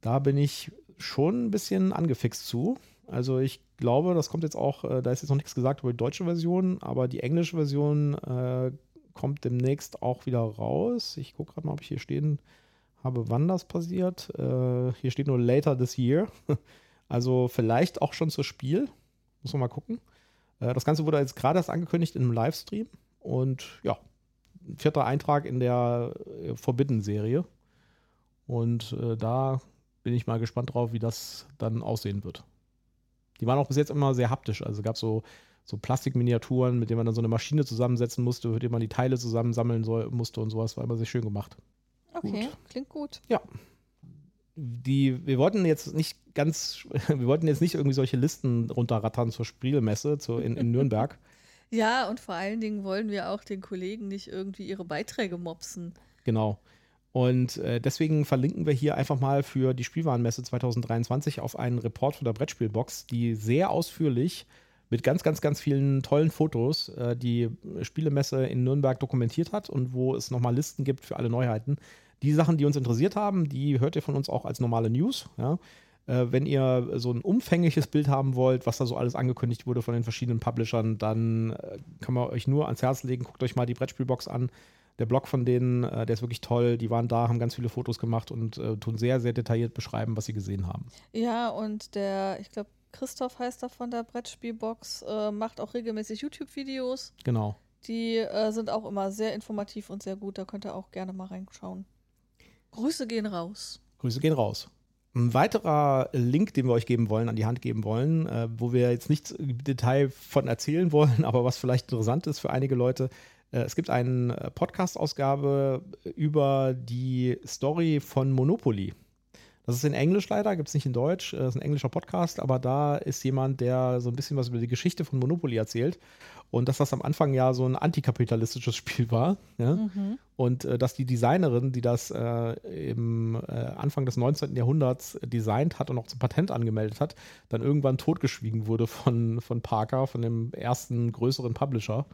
Da bin ich schon ein bisschen angefixt zu. Also ich glaube, das kommt jetzt auch, äh, da ist jetzt noch nichts gesagt über die deutsche Version, aber die englische Version äh, kommt demnächst auch wieder raus. Ich gucke gerade mal, ob ich hier stehen habe, wann das passiert. Äh, hier steht nur later this year. Also vielleicht auch schon zu Spiel. Muss man mal gucken. Äh, das Ganze wurde jetzt gerade erst angekündigt in einem Livestream. Und ja, vierter Eintrag in der äh, Forbidden-Serie. Und äh, da bin ich mal gespannt drauf, wie das dann aussehen wird. Die waren auch bis jetzt immer sehr haptisch. Also gab es so, so Plastikminiaturen, mit denen man dann so eine Maschine zusammensetzen musste, mit denen man die Teile zusammensammeln soll, musste und sowas. War immer sehr schön gemacht. Okay, gut. klingt gut. Ja. Die, wir wollten jetzt nicht ganz, wir wollten jetzt nicht irgendwie solche Listen runterrattern zur Spielmesse zu, in, in Nürnberg. ja, und vor allen Dingen wollen wir auch den Kollegen nicht irgendwie ihre Beiträge mopsen. Genau. Und äh, deswegen verlinken wir hier einfach mal für die Spielwarenmesse 2023 auf einen Report von der Brettspielbox, die sehr ausführlich mit ganz, ganz, ganz vielen tollen Fotos äh, die Spielemesse in Nürnberg dokumentiert hat und wo es nochmal Listen gibt für alle Neuheiten. Die Sachen, die uns interessiert haben, die hört ihr von uns auch als normale News. Ja? Äh, wenn ihr so ein umfängliches Bild haben wollt, was da so alles angekündigt wurde von den verschiedenen Publishern, dann äh, kann man euch nur ans Herz legen. Guckt euch mal die Brettspielbox an. Der Blog von denen, äh, der ist wirklich toll. Die waren da, haben ganz viele Fotos gemacht und äh, tun sehr, sehr detailliert beschreiben, was sie gesehen haben. Ja, und der, ich glaube, Christoph heißt er von der Brettspielbox, äh, macht auch regelmäßig YouTube-Videos. Genau. Die äh, sind auch immer sehr informativ und sehr gut. Da könnt ihr auch gerne mal reinschauen. Grüße gehen raus. Grüße gehen raus. Ein weiterer Link, den wir euch geben wollen, an die Hand geben wollen, äh, wo wir jetzt nichts im Detail von erzählen wollen, aber was vielleicht interessant ist für einige Leute. Äh, es gibt eine Podcast-Ausgabe über die Story von Monopoly. Das ist in Englisch leider, gibt es nicht in Deutsch. Das ist ein englischer Podcast, aber da ist jemand, der so ein bisschen was über die Geschichte von Monopoly erzählt. Und dass das am Anfang ja so ein antikapitalistisches Spiel war. Ja? Mhm. Und äh, dass die Designerin, die das äh, im äh, Anfang des 19. Jahrhunderts designt hat und auch zum Patent angemeldet hat, dann irgendwann totgeschwiegen wurde von, von Parker, von dem ersten größeren Publisher.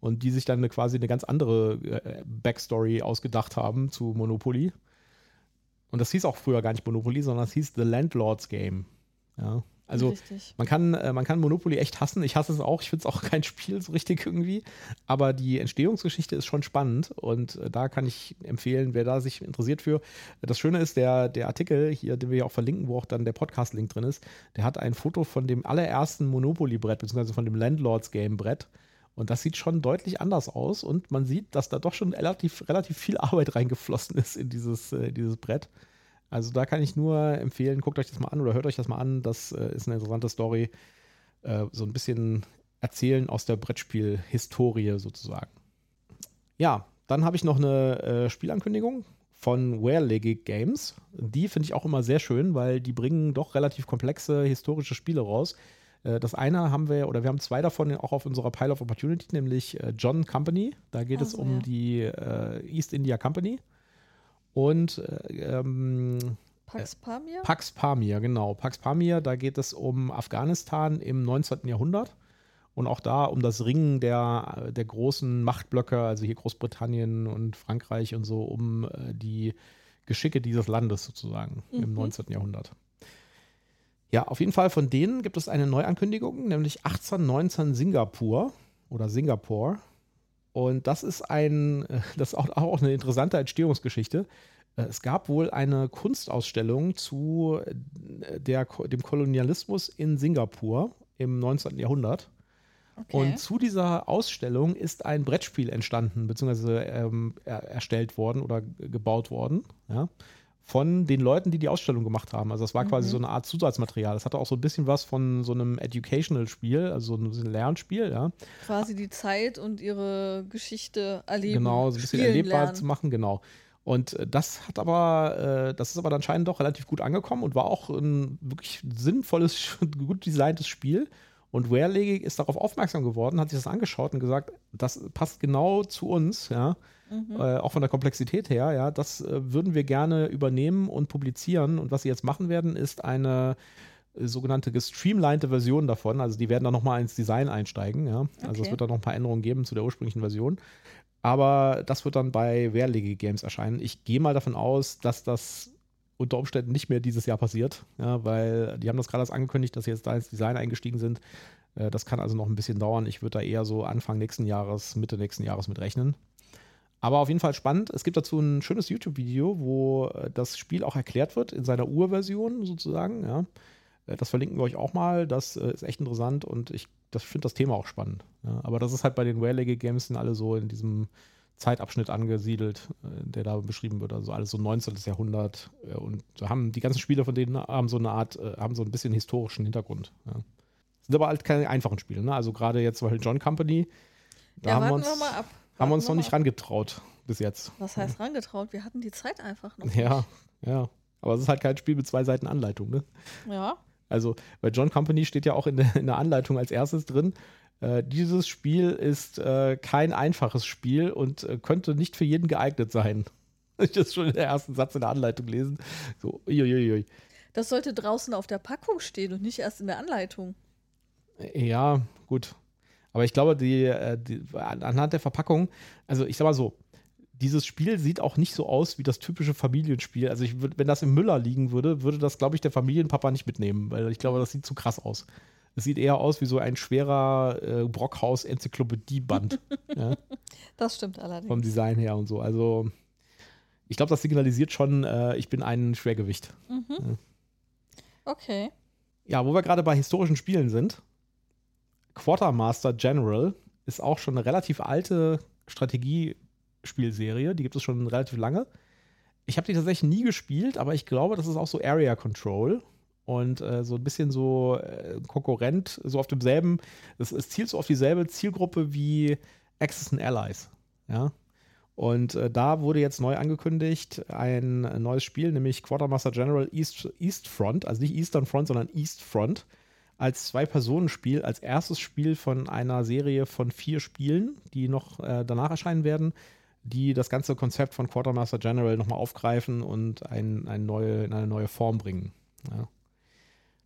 Und die sich dann eine, quasi eine ganz andere äh, Backstory ausgedacht haben zu Monopoly. Und das hieß auch früher gar nicht Monopoly, sondern es hieß The Landlord's Game. Ja. Also man kann, äh, man kann Monopoly echt hassen. Ich hasse es auch. Ich finde es auch kein Spiel so richtig irgendwie. Aber die Entstehungsgeschichte ist schon spannend und äh, da kann ich empfehlen, wer da sich interessiert für. Das Schöne ist, der, der Artikel hier, den wir ja auch verlinken, wo auch dann der Podcast-Link drin ist, der hat ein Foto von dem allerersten Monopoly-Brett, beziehungsweise von dem Landlords-Game-Brett. Und das sieht schon deutlich anders aus und man sieht, dass da doch schon relativ, relativ viel Arbeit reingeflossen ist in dieses, äh, dieses Brett. Also da kann ich nur empfehlen, guckt euch das mal an oder hört euch das mal an. Das äh, ist eine interessante Story. Äh, so ein bisschen erzählen aus der Brettspiel-Historie sozusagen. Ja, dann habe ich noch eine äh, Spielankündigung von Where-Legged Games. Die finde ich auch immer sehr schön, weil die bringen doch relativ komplexe historische Spiele raus. Äh, das eine haben wir, oder wir haben zwei davon auch auf unserer Pile of Opportunity, nämlich äh, John Company. Da geht also, es um ja. die äh, East India Company. Und äh, ähm, Pax Pamir? Pax Pamir, genau. Pax Pamir, da geht es um Afghanistan im 19. Jahrhundert. Und auch da um das Ringen der, der großen Machtblöcke, also hier Großbritannien und Frankreich und so, um äh, die Geschicke dieses Landes sozusagen mhm. im 19. Jahrhundert. Ja, auf jeden Fall von denen gibt es eine Neuankündigung, nämlich 1819 Singapur oder Singapur. Und das ist ein, das ist auch, auch eine interessante Entstehungsgeschichte. Äh, es gab wohl eine Kunstausstellung zu äh, der, dem Kolonialismus in Singapur im 19. Jahrhundert. Okay. Und zu dieser Ausstellung ist ein Brettspiel entstanden, beziehungsweise ähm, erstellt worden oder gebaut worden. Ja von den Leuten, die die Ausstellung gemacht haben. Also das war mhm. quasi so eine Art Zusatzmaterial. Das hatte auch so ein bisschen was von so einem Educational-Spiel, also so ein Lernspiel, ja. Quasi die Zeit und ihre Geschichte erleben. Genau, so ein bisschen erlebbar lernen. zu machen, genau. Und äh, das hat aber, äh, das ist aber anscheinend doch relativ gut angekommen und war auch ein wirklich sinnvolles, gut designtes Spiel. Und Wehrlegig ist darauf aufmerksam geworden, hat sich das angeschaut und gesagt, das passt genau zu uns, ja. Mhm. Äh, auch von der Komplexität her, ja. Das äh, würden wir gerne übernehmen und publizieren. Und was sie jetzt machen werden, ist eine äh, sogenannte gestreamlinete Version davon. Also die werden dann nochmal ins Design einsteigen, ja. Also okay. es wird da noch ein paar Änderungen geben zu der ursprünglichen Version. Aber das wird dann bei Wehrlegig Games erscheinen. Ich gehe mal davon aus, dass das unter Umständen nicht mehr dieses Jahr passiert, ja, weil die haben das gerade angekündigt, dass sie jetzt da ins Design eingestiegen sind. Äh, das kann also noch ein bisschen dauern. Ich würde da eher so Anfang nächsten Jahres, Mitte nächsten Jahres mit rechnen. Aber auf jeden Fall spannend. Es gibt dazu ein schönes YouTube-Video, wo äh, das Spiel auch erklärt wird, in seiner Urversion sozusagen. Ja. Äh, das verlinken wir euch auch mal. Das ist echt interessant und ich finde das Thema auch spannend. Ja. Aber das ist halt bei den Rare-Games sind alle so in diesem Zeitabschnitt angesiedelt, äh, der da beschrieben wird. Also alles so 19. Jahrhundert. Äh, und haben die ganzen Spiele von denen haben so eine Art, äh, haben so ein bisschen historischen Hintergrund. Ja. Sind aber halt keine einfachen Spiele. Ne? Also gerade jetzt zum Beispiel John Company. Da ja, haben wir uns, wir haben wir uns noch nicht rangetraut bis jetzt. Was heißt ja. rangetraut? Wir hatten die Zeit einfach noch. Ja, ja. Aber es ist halt kein Spiel mit zwei Seiten Anleitung, ne? Ja. Also bei John Company steht ja auch in der, in der Anleitung als erstes drin, äh, dieses Spiel ist äh, kein einfaches Spiel und äh, könnte nicht für jeden geeignet sein. Ich das schon in der ersten Satz in der Anleitung lesen. So, uiuiui. Das sollte draußen auf der Packung stehen und nicht erst in der Anleitung. Ja, gut. Aber ich glaube, die, äh, die, anhand der Verpackung, also ich sag mal so, dieses Spiel sieht auch nicht so aus wie das typische Familienspiel. Also ich wenn das im Müller liegen würde, würde das, glaube ich, der Familienpapa nicht mitnehmen, weil ich glaube, das sieht zu krass aus. Es sieht eher aus wie so ein schwerer äh, Brockhaus-Enzyklopädieband. ja. Das stimmt allerdings. Vom Design her und so. Also, ich glaube, das signalisiert schon, äh, ich bin ein Schwergewicht. Mhm. Ja. Okay. Ja, wo wir gerade bei historischen Spielen sind. Quartermaster General ist auch schon eine relativ alte Strategiespielserie. Die gibt es schon relativ lange. Ich habe die tatsächlich nie gespielt, aber ich glaube, das ist auch so Area Control und äh, so ein bisschen so äh, Konkurrent, so auf demselben, es, es zielt so auf dieselbe Zielgruppe wie Axis and Allies. Ja. Und äh, da wurde jetzt neu angekündigt ein neues Spiel, nämlich Quartermaster General East, East Front, also nicht Eastern Front, sondern East Front, als Zwei-Personen-Spiel, als erstes Spiel von einer Serie von vier Spielen, die noch äh, danach erscheinen werden, die das ganze Konzept von Quartermaster General nochmal aufgreifen und ein, ein neue, in eine neue Form bringen. Ja.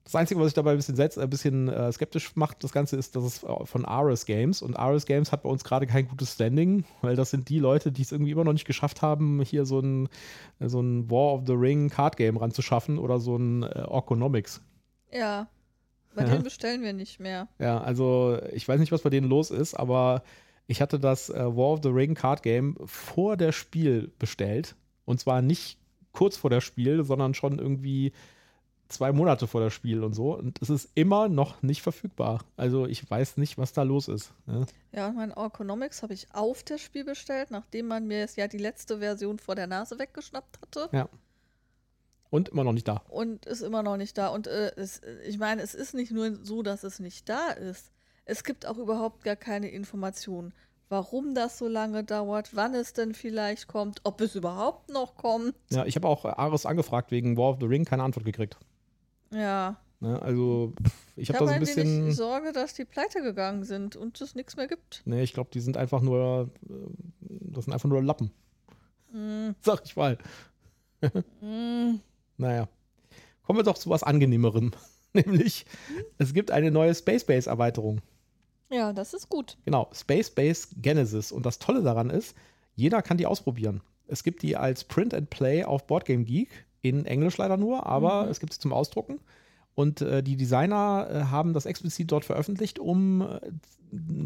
Das Einzige, was ich dabei ein bisschen, setz, ein bisschen äh, skeptisch macht, das Ganze ist, dass es äh, von Ares Games und Ares Games hat bei uns gerade kein gutes Standing, weil das sind die Leute, die es irgendwie immer noch nicht geschafft haben, hier so ein, so ein War of the Ring Card Game ranzuschaffen oder so ein äh, Orconomics. Ja. Bei ja. denen bestellen wir nicht mehr. Ja, also ich weiß nicht, was bei denen los ist, aber ich hatte das äh, War of the Ring Card Game vor der Spiel bestellt. Und zwar nicht kurz vor der Spiel, sondern schon irgendwie zwei Monate vor der Spiel und so. Und es ist immer noch nicht verfügbar. Also ich weiß nicht, was da los ist. Ne? Ja, mein Economics habe ich auf das Spiel bestellt, nachdem man mir ja die letzte Version vor der Nase weggeschnappt hatte. Ja. Und immer noch nicht da. Und ist immer noch nicht da. Und äh, es, ich meine, es ist nicht nur so, dass es nicht da ist. Es gibt auch überhaupt gar keine Informationen warum das so lange dauert, wann es denn vielleicht kommt, ob es überhaupt noch kommt. Ja, ich habe auch Ares angefragt wegen War of the Ring, keine Antwort gekriegt. Ja. Ne, also ich habe hab da so ein bisschen Ich Sorge, dass die pleite gegangen sind und es nichts mehr gibt. Nee, ich glaube, die sind einfach nur äh, das sind einfach nur Lappen. Mm. Sag ich mal. mm. Naja. Kommen wir doch zu was angenehmerem, nämlich es gibt eine neue Space Base Erweiterung. Ja, das ist gut. Genau, Space Base Genesis. Und das Tolle daran ist, jeder kann die ausprobieren. Es gibt die als Print and Play auf Boardgame Geek, in Englisch leider nur, aber mhm. es gibt sie zum Ausdrucken. Und äh, die Designer äh, haben das explizit dort veröffentlicht, um äh,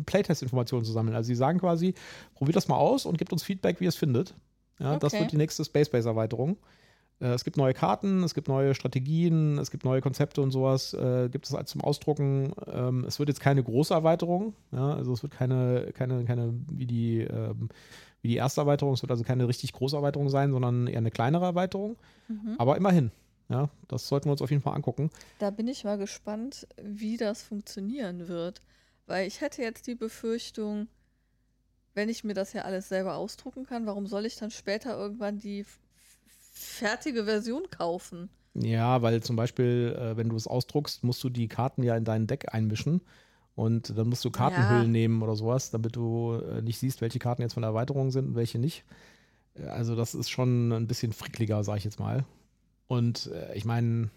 Playtest-Informationen zu sammeln. Also sie sagen quasi, probiert das mal aus und gebt uns Feedback, wie ihr es findet. Ja, okay. Das wird die nächste Space Base-Erweiterung. Äh, es gibt neue Karten, es gibt neue Strategien, es gibt neue Konzepte und sowas. Äh, gibt es als zum Ausdrucken. Ähm, es wird jetzt keine große Erweiterung. Ja? Also es wird keine, keine, keine wie die, ähm, wie die erste Erweiterung. Es wird also keine richtig große Erweiterung sein, sondern eher eine kleinere Erweiterung. Mhm. Aber immerhin. Ja, das sollten wir uns auf jeden Fall angucken. Da bin ich mal gespannt, wie das funktionieren wird. Weil ich hätte jetzt die Befürchtung, wenn ich mir das ja alles selber ausdrucken kann, warum soll ich dann später irgendwann die fertige Version kaufen. Ja, weil zum Beispiel, äh, wenn du es ausdruckst, musst du die Karten ja in dein Deck einmischen. Und dann musst du Kartenhüllen ja. nehmen oder sowas, damit du äh, nicht siehst, welche Karten jetzt von der Erweiterung sind und welche nicht. Äh, also, das ist schon ein bisschen frickliger, sag ich jetzt mal. Und äh, ich meine.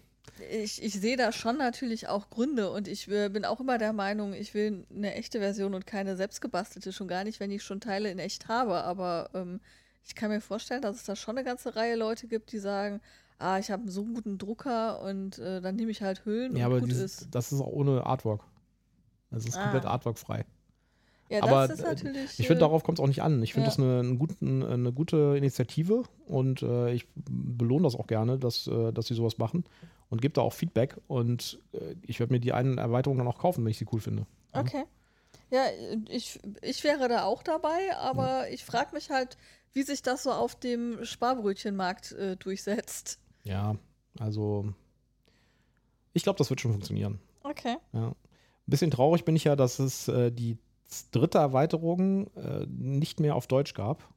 Ich, ich sehe da schon natürlich auch Gründe und ich bin auch immer der Meinung, ich will eine echte Version und keine selbstgebastelte, schon gar nicht, wenn ich schon Teile in echt habe. Aber ähm, ich kann mir vorstellen, dass es da schon eine ganze Reihe Leute gibt, die sagen, ah, ich habe so einen guten Drucker und äh, dann nehme ich halt Hüllen ja, und aber gut dieses, ist. das ist auch ohne Artwork. Das ist ah. komplett artworkfrei. Ja, aber das ist natürlich. Ich finde, äh, darauf kommt es auch nicht an. Ich finde ja. das eine, eine, guten, eine, gute Initiative und äh, ich belohne das auch gerne, dass, äh, dass sie sowas machen und gebe da auch Feedback und äh, ich werde mir die einen Erweiterungen dann auch kaufen, wenn ich sie cool finde. Okay. Ja, ich, ich wäre da auch dabei, aber ja. ich frage mich halt, wie sich das so auf dem Sparbrötchenmarkt äh, durchsetzt. Ja, also ich glaube, das wird schon funktionieren. Okay. Ja. Ein bisschen traurig bin ich ja, dass es äh, die dritte Erweiterung äh, nicht mehr auf Deutsch gab.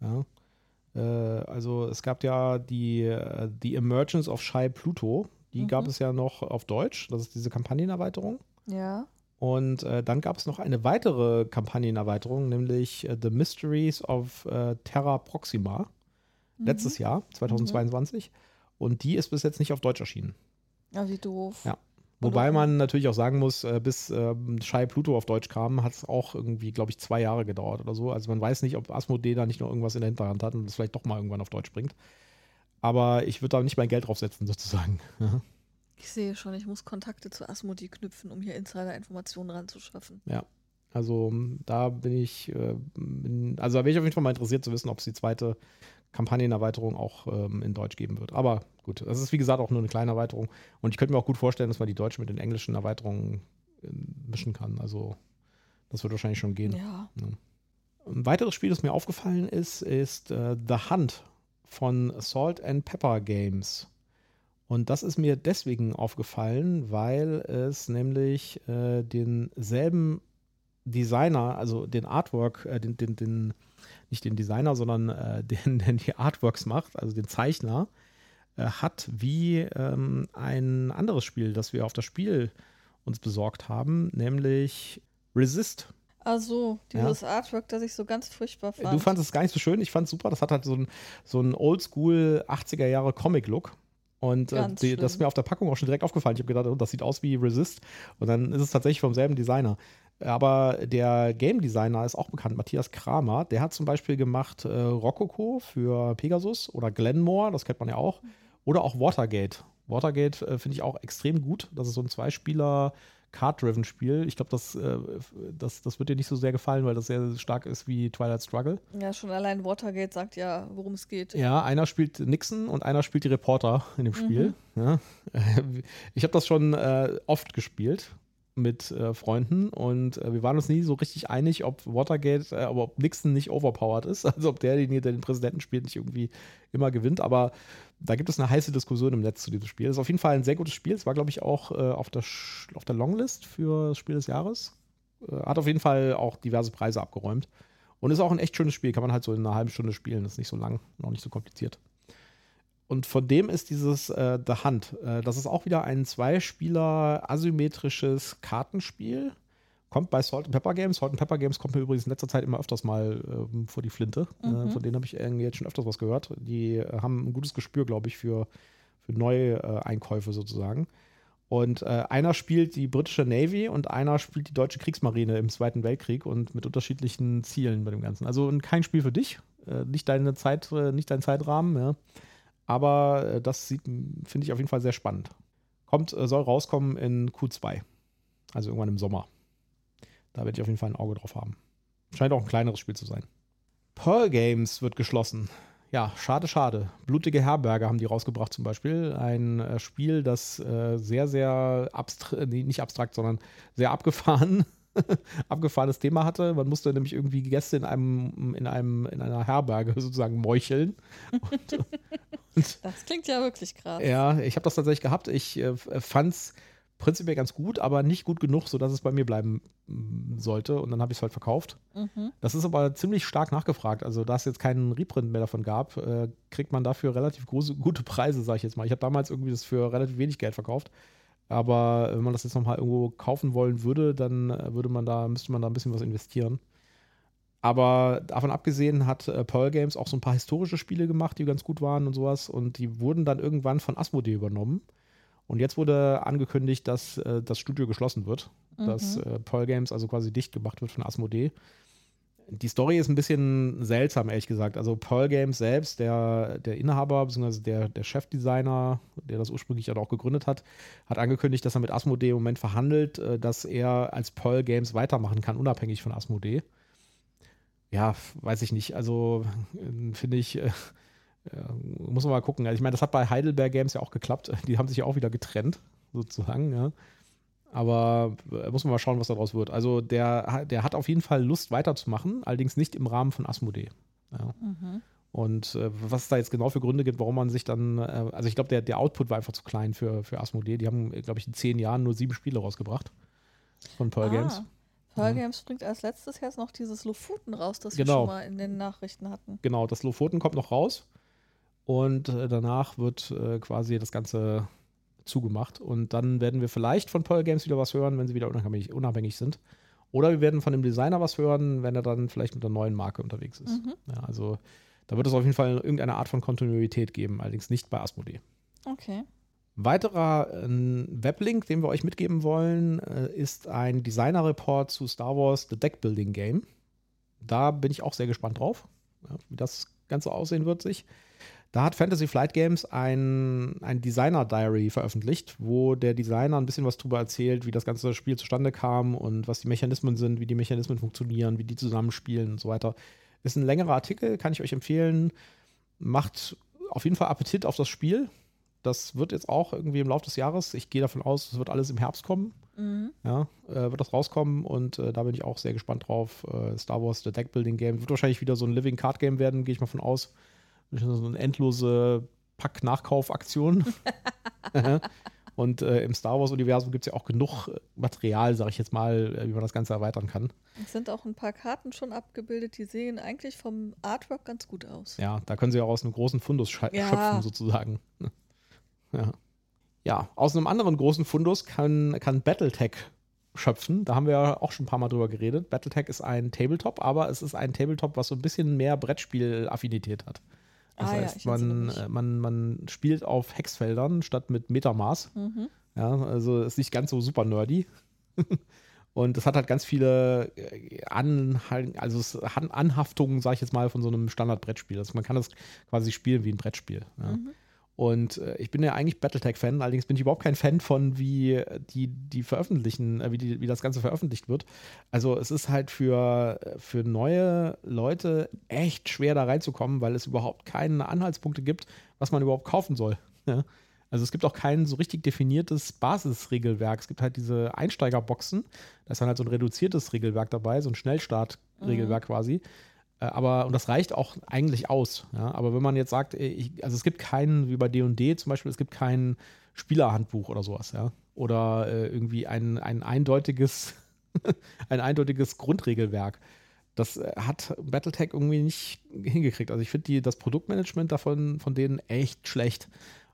Ja. Äh, also es gab ja die äh, The Emergence of Shy Pluto. Die mhm. gab es ja noch auf Deutsch. Das ist diese Kampagnenerweiterung. Ja. Und äh, dann gab es noch eine weitere Kampagnenerweiterung, nämlich äh, The Mysteries of äh, Terra Proxima. Mhm. Letztes Jahr, 2022. Mhm. Und die ist bis jetzt nicht auf Deutsch erschienen. Ja, wie doof. Ja. Wobei man natürlich auch sagen muss, äh, bis ähm, Shy Pluto auf Deutsch kam, hat es auch irgendwie, glaube ich, zwei Jahre gedauert oder so. Also man weiß nicht, ob Asmodee da nicht noch irgendwas in der Hinterhand hat und das vielleicht doch mal irgendwann auf Deutsch bringt. Aber ich würde da nicht mein Geld drauf setzen, sozusagen. Ich sehe schon, ich muss Kontakte zu Asmodee knüpfen, um hier Insider-Informationen ranzuschaffen. Ja, also da bin ich, äh, bin, also da bin ich auf jeden Fall mal interessiert zu wissen, ob es die zweite Kampagnenerweiterung auch ähm, in Deutsch geben wird. Aber gut, das ist wie gesagt auch nur eine kleine Erweiterung. Und ich könnte mir auch gut vorstellen, dass man die deutsche mit den englischen Erweiterungen äh, mischen kann. Also das wird wahrscheinlich schon gehen. Ja. ja. Ein weiteres Spiel, das mir aufgefallen ist, ist äh, The Hunt von Salt and Pepper Games. Und das ist mir deswegen aufgefallen, weil es nämlich äh, denselben Designer, also den Artwork, äh, den, den, den, nicht den Designer, sondern äh, den, der die Artworks macht, also den Zeichner, äh, hat wie ähm, ein anderes Spiel, das wir auf das Spiel uns besorgt haben, nämlich Resist. Also dieses ja. Artwork, das ich so ganz furchtbar fand. Du fandest es gar nicht so schön, ich fand es super. Das hat halt so einen so Oldschool 80er Jahre Comic-Look. Und äh, die, das ist mir auf der Packung auch schon direkt aufgefallen. Ich habe gedacht, oh, das sieht aus wie Resist. Und dann ist es tatsächlich vom selben Designer. Aber der Game Designer ist auch bekannt, Matthias Kramer. Der hat zum Beispiel gemacht äh, Rococo für Pegasus oder Glenmore, das kennt man ja auch. Oder auch Watergate. Watergate äh, finde ich auch extrem gut. Das ist so ein Zweispieler- Card-driven Spiel. Ich glaube, das, äh, das, das wird dir nicht so sehr gefallen, weil das sehr stark ist wie Twilight Struggle. Ja, schon allein Watergate sagt ja, worum es geht. Ja, einer spielt Nixon und einer spielt die Reporter in dem Spiel. Mhm. Ja. Ich habe das schon äh, oft gespielt mit äh, Freunden und äh, wir waren uns nie so richtig einig, ob Watergate, äh, aber ob Nixon nicht overpowered ist, also ob derjenige, der den Präsidenten spielt, nicht irgendwie immer gewinnt. Aber da gibt es eine heiße Diskussion im Netz zu diesem Spiel. Das ist auf jeden Fall ein sehr gutes Spiel. Es war, glaube ich, auch äh, auf, der auf der Longlist für das Spiel des Jahres. Äh, hat auf jeden Fall auch diverse Preise abgeräumt. Und ist auch ein echt schönes Spiel. Kann man halt so in einer halben Stunde spielen. Ist nicht so lang, noch nicht so kompliziert. Und von dem ist dieses äh, The Hunt. Äh, das ist auch wieder ein Zweispieler asymmetrisches Kartenspiel. Kommt bei Salt and Pepper Games. Salt and Pepper Games kommt mir übrigens in letzter Zeit immer öfters mal ähm, vor die Flinte. Äh, mhm. Äh, von denen habe ich jetzt schon öfters was gehört. Die äh, haben ein gutes Gespür, glaube ich, für, für neue äh, Einkäufe sozusagen. Und einer spielt die britische Navy und einer spielt die deutsche Kriegsmarine im Zweiten Weltkrieg und mit unterschiedlichen Zielen bei dem Ganzen. Also kein Spiel für dich, nicht deine Zeit, nicht dein Zeitrahmen. Ja. Aber äh, das finde ich auf jeden Fall sehr spannend. Kommt, äh, soll rauskommen in Q2. Also irgendwann im Sommer. Da werde ich auf jeden Fall ein Auge drauf haben. Scheint auch ein kleineres Spiel zu sein. Pearl Games wird geschlossen. Ja, schade, schade. Blutige Herberge haben die rausgebracht zum Beispiel. Ein äh, Spiel, das sehr, sehr abstrakt, nicht abstrakt, sondern sehr abgefahren abgefahrenes Thema hatte. Man musste nämlich irgendwie Gäste in einem, in einem, in einer Herberge sozusagen meucheln. Und, und das klingt ja wirklich krass. Ja, ich habe das tatsächlich gehabt. Ich äh, fand es prinzipiell ganz gut, aber nicht gut genug, sodass es bei mir bleiben mm, sollte. Und dann habe ich es halt verkauft. Mhm. Das ist aber ziemlich stark nachgefragt. Also, da es jetzt keinen Reprint mehr davon gab, äh, kriegt man dafür relativ große, gute Preise, sage ich jetzt mal. Ich habe damals irgendwie das für relativ wenig Geld verkauft. Aber wenn man das jetzt nochmal irgendwo kaufen wollen würde, dann äh, würde man da, müsste man da ein bisschen was investieren. Aber davon abgesehen hat äh, Pearl Games auch so ein paar historische Spiele gemacht, die ganz gut waren und sowas. Und die wurden dann irgendwann von Asmodee übernommen. Und jetzt wurde angekündigt, dass äh, das Studio geschlossen wird. Mhm. Dass äh, Pearl Games also quasi dicht gemacht wird von Asmodee die Story ist ein bisschen seltsam, ehrlich gesagt. Also Pearl Games selbst, der, der Inhaber bzw. Der, der Chefdesigner, der das ursprünglich auch gegründet hat, hat angekündigt, dass er mit Asmodee im Moment verhandelt, äh, dass er als Pearl Games weitermachen kann, unabhängig von Asmodee. Ja, weiß ich nicht. Also äh, finde ich, äh, muss man mal gucken. Also ich meine, das hat bei Heidelberg Games ja auch geklappt. Die haben sich ja auch wieder getrennt, sozusagen. Ja. Aber äh, muss man mal schauen, was daraus wird. Also der, der hat auf jeden Fall Lust weiterzumachen, allerdings nicht im Rahmen von Asmodee. Ja. Mhm. Und äh, was es da jetzt genau für Gründe gibt, warum man sich dann, äh, also ich glaube, der, der Output war einfach zu klein für, für Asmodee. Die haben, glaube ich, in zehn Jahren nur sieben Spiele rausgebracht von Pearl ah, Games. Pearl ja. Games bringt als letztes jetzt noch dieses Lofoten raus, das genau. wir schon mal in den Nachrichten hatten. Genau, das Lofoten kommt noch raus. Und äh, danach wird äh, quasi das Ganze zugemacht. Und dann werden wir vielleicht von Pearl Games wieder was hören, wenn sie wieder unabhängig, unabhängig sind. Oder wir werden von dem Designer was hören, wenn er dann vielleicht mit einer neuen Marke unterwegs ist. Mhm. Ja, also da wird es auf jeden Fall irgendeine Art von Kontinuität geben, allerdings nicht bei Asmodee. Okay. Weiterer äh, Weblink, den wir euch mitgeben wollen, äh, ist ein Designer-Report zu Star Wars The Deck Building Game. Da bin ich auch sehr gespannt drauf, ja, wie das Ganze aussehen wird sich. Da hat Fantasy Flight Games ein, ein Designer-Diary veröffentlicht, wo der Designer ein bisschen was darüber erzählt, wie das ganze Spiel zustande kam und was die Mechanismen sind, wie die Mechanismen funktionieren, wie die zusammenspielen und so weiter. Ist ein längerer Artikel, kann ich euch empfehlen. Macht auf jeden Fall Appetit auf das Spiel. Das wird jetzt auch irgendwie im Laufe des Jahres, ich gehe davon aus, es wird alles im Herbst kommen. Mhm. Ja, äh, wird das rauskommen und äh, da bin ich auch sehr gespannt drauf. Äh, Star Wars, The Deck Building Game, wird wahrscheinlich wieder so ein Living Card Game werden, gehe ich mal von aus. So eine endlose Pack-Nachkauf-Aktion. Und äh, im Star Wars-Universum gibt es ja auch genug Material, sag ich jetzt mal, äh, wie man das Ganze erweitern kann. Es sind auch ein paar Karten schon abgebildet, die sehen eigentlich vom Artwork ganz gut aus. Ja, da können sie auch aus einem großen Fundus ja. schöpfen, sozusagen. Ja. ja, aus einem anderen großen Fundus kann, kann Battletech schöpfen. Da haben wir ja auch schon ein paar Mal drüber geredet. Battletech ist ein Tabletop, aber es ist ein Tabletop, was so ein bisschen mehr Brettspiel-Affinität hat. Das ah, heißt, ja, man, äh, man, man spielt auf Hexfeldern statt mit Metamaß. Mhm. Ja, also ist nicht ganz so super nerdy. Und es hat halt ganz viele äh, Anhang, also Anhaftungen, sage ich jetzt mal, von so einem Standard-Brettspiel. Also man kann das quasi spielen wie ein Brettspiel. Ja. Mhm. Und äh, ich bin ja eigentlich Battletech-Fan, allerdings bin ich überhaupt kein Fan von, wie die, die veröffentlichen, äh, wie, die, wie das Ganze veröffentlicht wird. Also es ist halt für, für neue Leute echt schwer da reinzukommen, weil es überhaupt keine Anhaltspunkte gibt, was man überhaupt kaufen soll. Ja? Also es gibt auch kein so richtig definiertes Basisregelwerk. Es gibt halt diese Einsteigerboxen. Da ist dann halt so ein reduziertes Regelwerk dabei, so ein Schnellstartregelwerk mhm. quasi. Äh, aber, und das reicht auch eigentlich aus. Ja? Aber wenn man jetzt sagt, ich, also es gibt keinen, wie bei DD zum Beispiel, es gibt kein Spielerhandbuch oder sowas, ja. Oder äh, irgendwie ein, ein eindeutiges, ein eindeutiges Grundregelwerk. Das äh, hat Battletech irgendwie nicht hingekriegt. Also ich finde das Produktmanagement davon von denen echt schlecht.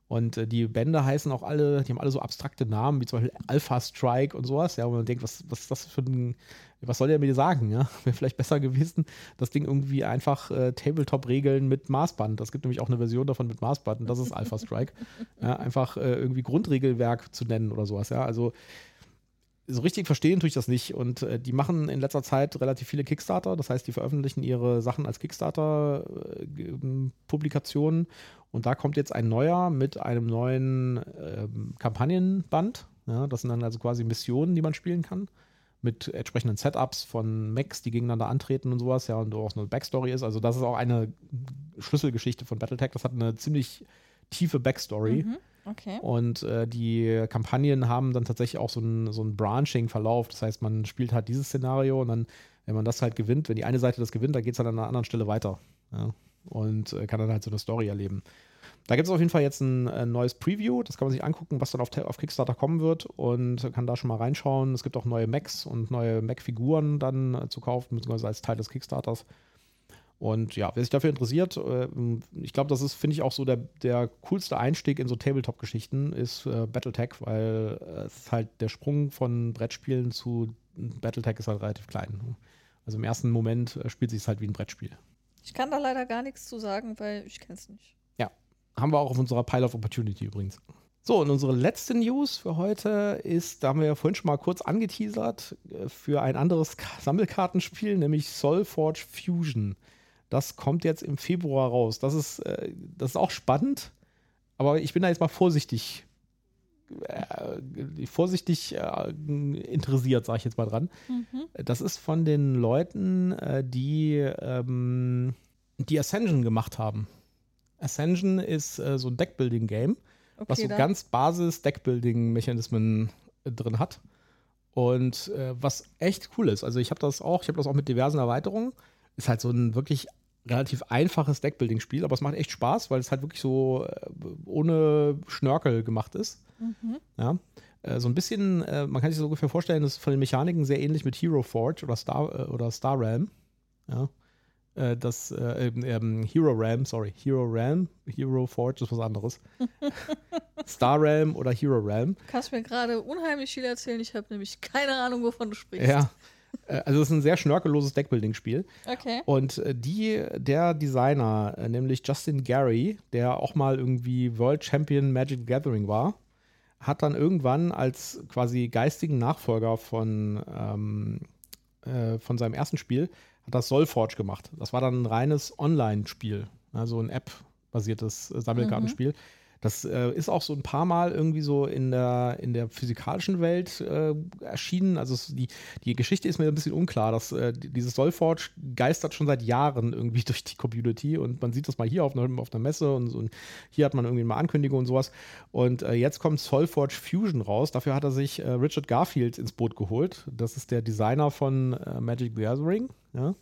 Und äh, die Bände heißen auch alle, die haben alle so abstrakte Namen, wie zum Beispiel Alpha Strike und sowas, ja, wo man denkt, was, was ist das für ein, was soll der mir sagen, ja? Wäre vielleicht besser gewesen, das Ding irgendwie einfach äh, Tabletop-Regeln mit Maßband. Das gibt nämlich auch eine Version davon mit Maßband und das ist Alpha Strike. ja, einfach äh, irgendwie Grundregelwerk zu nennen oder sowas, ja. Also so richtig verstehen tue ich das nicht. Und äh, die machen in letzter Zeit relativ viele Kickstarter. Das heißt, die veröffentlichen ihre Sachen als Kickstarter-Publikationen. Äh, und da kommt jetzt ein neuer mit einem neuen ähm, Kampagnenband. Ja, das sind dann also quasi Missionen, die man spielen kann. Mit entsprechenden Setups von Mechs, die gegeneinander antreten und sowas. Ja, und auch so eine Backstory ist. Also, das ist auch eine Schlüsselgeschichte von Battletech. Das hat eine ziemlich tiefe Backstory. Mhm. Okay. Und äh, die Kampagnen haben dann tatsächlich auch so einen so Branching-Verlauf. Das heißt, man spielt halt dieses Szenario und dann, wenn man das halt gewinnt, wenn die eine Seite das gewinnt, dann geht es dann an einer anderen Stelle weiter. Ja? Und äh, kann dann halt so eine Story erleben. Da gibt es auf jeden Fall jetzt ein, ein, neues Preview. Das kann man sich angucken, was dann auf, auf, Kickstarter kommen wird und kann da schon mal reinschauen. Es gibt auch neue Macs und neue Mac-Figuren dann äh, zu kaufen, beziehungsweise als Teil des Kickstarters. Und ja, wer sich dafür interessiert, äh, ich glaube, das ist, finde ich, auch so der, der coolste Einstieg in so Tabletop-Geschichten ist äh, Battletech, weil äh, es ist halt der Sprung von Brettspielen zu Battletech ist halt relativ klein. Also im ersten Moment äh, spielt sich es halt wie ein Brettspiel. Ich kann da leider gar nichts zu sagen, weil ich kenne es nicht. Haben wir auch auf unserer Pile of Opportunity übrigens. So, und unsere letzte News für heute ist, da haben wir ja vorhin schon mal kurz angeteasert, äh, für ein anderes Sammelkartenspiel, nämlich Soulforge Fusion. Das kommt jetzt im Februar raus. Das ist, äh, das ist auch spannend, aber ich bin da jetzt mal vorsichtig, äh, vorsichtig äh, interessiert, sage ich jetzt mal dran. Mhm. Das ist von den Leuten, äh, die ähm, die Ascension gemacht haben. Ascension ist äh, so ein Deckbuilding-Game, okay, was so dann. ganz Basis Deckbuilding-Mechanismen äh, drin hat. Und was echt cool ist. Also ich habe das auch, ich habe das auch mit diversen Erweiterungen ist halt so ein wirklich relativ einfaches Deckbuilding-Spiel, aber es macht echt Spaß, weil es halt wirklich so äh, ohne Schnörkel gemacht ist. Mhm. Ja. Äh, so ein bisschen, äh, man kann sich so ungefähr vorstellen, das ist von den Mechaniken sehr ähnlich mit Hero Forge oder Star oder Star Realm. Ja. Das ähm, Hero Realm, sorry, Hero Realm, Hero Forge ist was anderes. Star Realm oder Hero Realm. Du kannst mir gerade unheimlich viel erzählen, ich habe nämlich keine Ahnung, wovon du sprichst. Ja, äh, also es ist ein sehr schnörkelloses Deckbuilding-Spiel. Okay. Und äh, die, der Designer, äh, nämlich Justin Gary, der auch mal irgendwie World Champion Magic Gathering war, hat dann irgendwann als quasi geistigen Nachfolger von, ähm, äh, von seinem ersten Spiel, hat das Soulforge gemacht. Das war dann ein reines Online-Spiel, also ein App-basiertes Sammelkartenspiel. Mhm. Das äh, ist auch so ein paar Mal irgendwie so in der, in der physikalischen Welt äh, erschienen. Also es, die, die Geschichte ist mir ein bisschen unklar. Dass, äh, dieses Soulforge geistert schon seit Jahren irgendwie durch die Community und man sieht das mal hier auf einer, auf einer Messe und, und hier hat man irgendwie mal Ankündigungen und sowas. Und äh, jetzt kommt Soulforge Fusion raus. Dafür hat er sich äh, Richard Garfield ins Boot geholt. Das ist der Designer von äh, Magic the Gathering. Ja.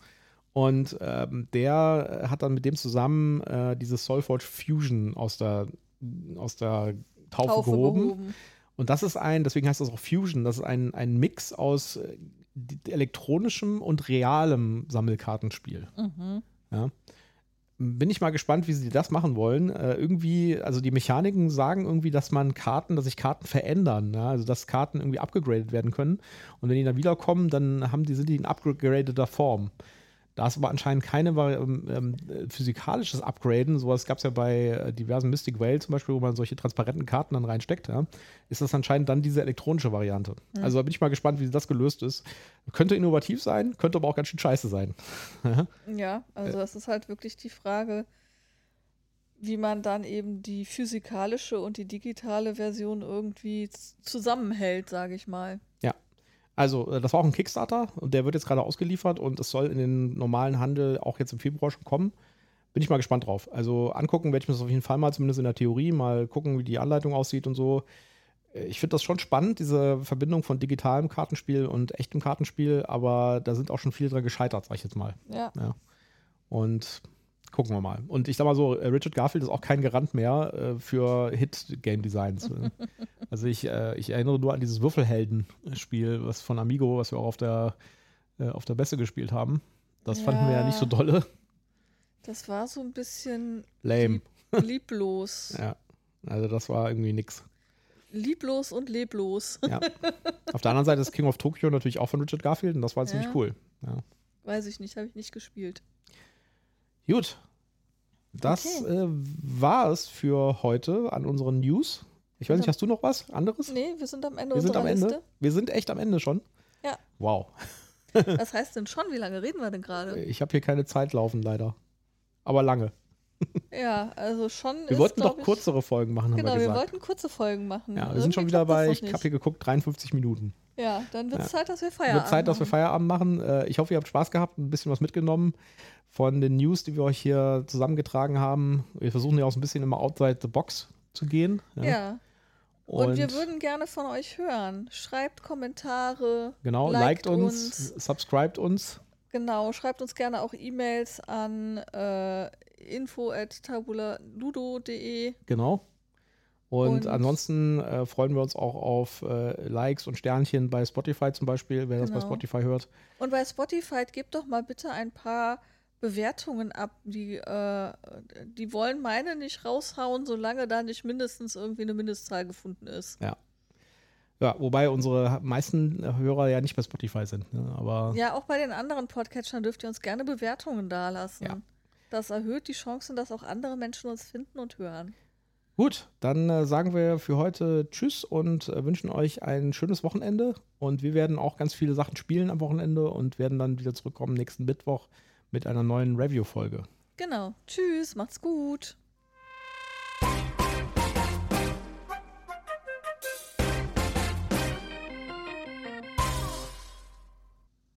Und ähm, der hat dann mit dem zusammen äh, dieses Soulforge Fusion aus der aus der Taufe, Taufe gehoben. gehoben. Und das ist ein, deswegen heißt das auch Fusion, das ist ein, ein Mix aus äh, elektronischem und realem Sammelkartenspiel. Mhm. Ja. Bin ich mal gespannt, wie sie das machen wollen. Äh, irgendwie, also die Mechaniken sagen irgendwie, dass man Karten, dass sich Karten verändern, ja? also dass Karten irgendwie abgegradet werden können. Und wenn die dann wiederkommen, dann haben die, sind die in abgegradeter Form. Da ist aber anscheinend keine ähm, ähm, physikalisches Upgraden. Sowas gab es ja bei äh, diversen Mystic Whale zum Beispiel, wo man solche transparenten Karten dann reinsteckt. Ja. Ist das anscheinend dann diese elektronische Variante. Mhm. Also da bin ich mal gespannt, wie das gelöst ist. Könnte innovativ sein, könnte aber auch ganz schön scheiße sein. ja, also das ist halt wirklich die Frage, wie man dann eben die physikalische und die digitale Version irgendwie zusammenhält, sage ich mal. Ja. Also, äh, das war auch ein Kickstarter und der wird jetzt gerade ausgeliefert und es soll in den normalen Handel auch jetzt im Februar schon kommen. Bin ich mal gespannt drauf. Also, angucken werde ich mir das auf jeden Fall mal, zumindest in der Theorie, mal gucken, wie die Anleitung aussieht und so. Äh, ich finde das schon spannend, diese Verbindung von digitalem Kartenspiel und echtem Kartenspiel, aber da sind auch schon viele dran gescheitert, sag ich jetzt mal. Ja. ja. Und gucken wir mal. Und ich sag mal so, äh, Richard Garfield ist auch kein Garant mehr äh, für Hit-Game-Designs. also ich, äh, ich erinnere nur an dieses Würfelhelden-Spiel, was von Amigo, was wir auch auf der, äh, auf der Besse gespielt haben. Das ja. fanden wir ja nicht so dolle. Das war so ein bisschen lame. Lieb lieblos. ja, also das war irgendwie nix. Lieblos und leblos. ja. Auf der anderen Seite ist King of Tokyo natürlich auch von Richard Garfield und das war ja. ziemlich cool. Ja. Weiß ich nicht, habe ich nicht gespielt. Gut. Das okay. äh, war es für heute an unseren News. Ich weiß nicht, hast du noch was anderes? Nee, wir sind am Ende wir sind am Ende. Liste. Wir sind echt am Ende schon. Ja. Wow. was heißt denn schon? Wie lange reden wir denn gerade? Ich habe hier keine Zeit laufen, leider. Aber lange. Ja, also schon. Wir ist, wollten doch kürzere Folgen machen, genau, haben wir gesagt. wir wollten kurze Folgen machen. Ja, wir sind schon wieder bei, ich habe hier geguckt, 53 Minuten. Ja, dann wird es ja. Zeit, dass wir Feierabend machen. Wird Zeit, dass wir Feierabend machen. Äh, ich hoffe, ihr habt Spaß gehabt, ein bisschen was mitgenommen von den News, die wir euch hier zusammengetragen haben. Wir versuchen ja auch so ein bisschen immer outside the box zu gehen. Ja. ja. Und, und, wir würden gerne von euch hören. Schreibt Kommentare. Genau, liked, liked uns, uns, subscribt uns. Genau, schreibt uns gerne auch E-Mails an äh, info.tabulaludo.de. Genau. Und, und ansonsten äh, freuen wir uns auch auf äh, Likes und Sternchen bei Spotify zum Beispiel, wer genau. das bei genau. Spotify hört. Und bei Spotify gebt doch mal bitte ein paar Bewertungen ab. Die, äh, die wollen meine nicht raushauen, solange da nicht mindestens irgendwie eine Mindestzahl gefunden ist. Ja. Ja, wobei unsere meisten Hörer ja nicht bei Spotify sind. Ne? Aber ja, auch bei den anderen Podcatchern dürft ihr uns gerne Bewertungen dalassen. Ja. Das erhöht die Chancen, dass auch andere Menschen uns finden und hören. Gut, dann äh, sagen wir für heute Tschüss und äh, wünschen euch ein schönes Wochenende. Und wir werden auch ganz viele Sachen spielen am Wochenende und werden dann wieder zurückkommen nächsten Mittwoch mit einer neuen Review-Folge. Genau. Tschüss, macht's gut.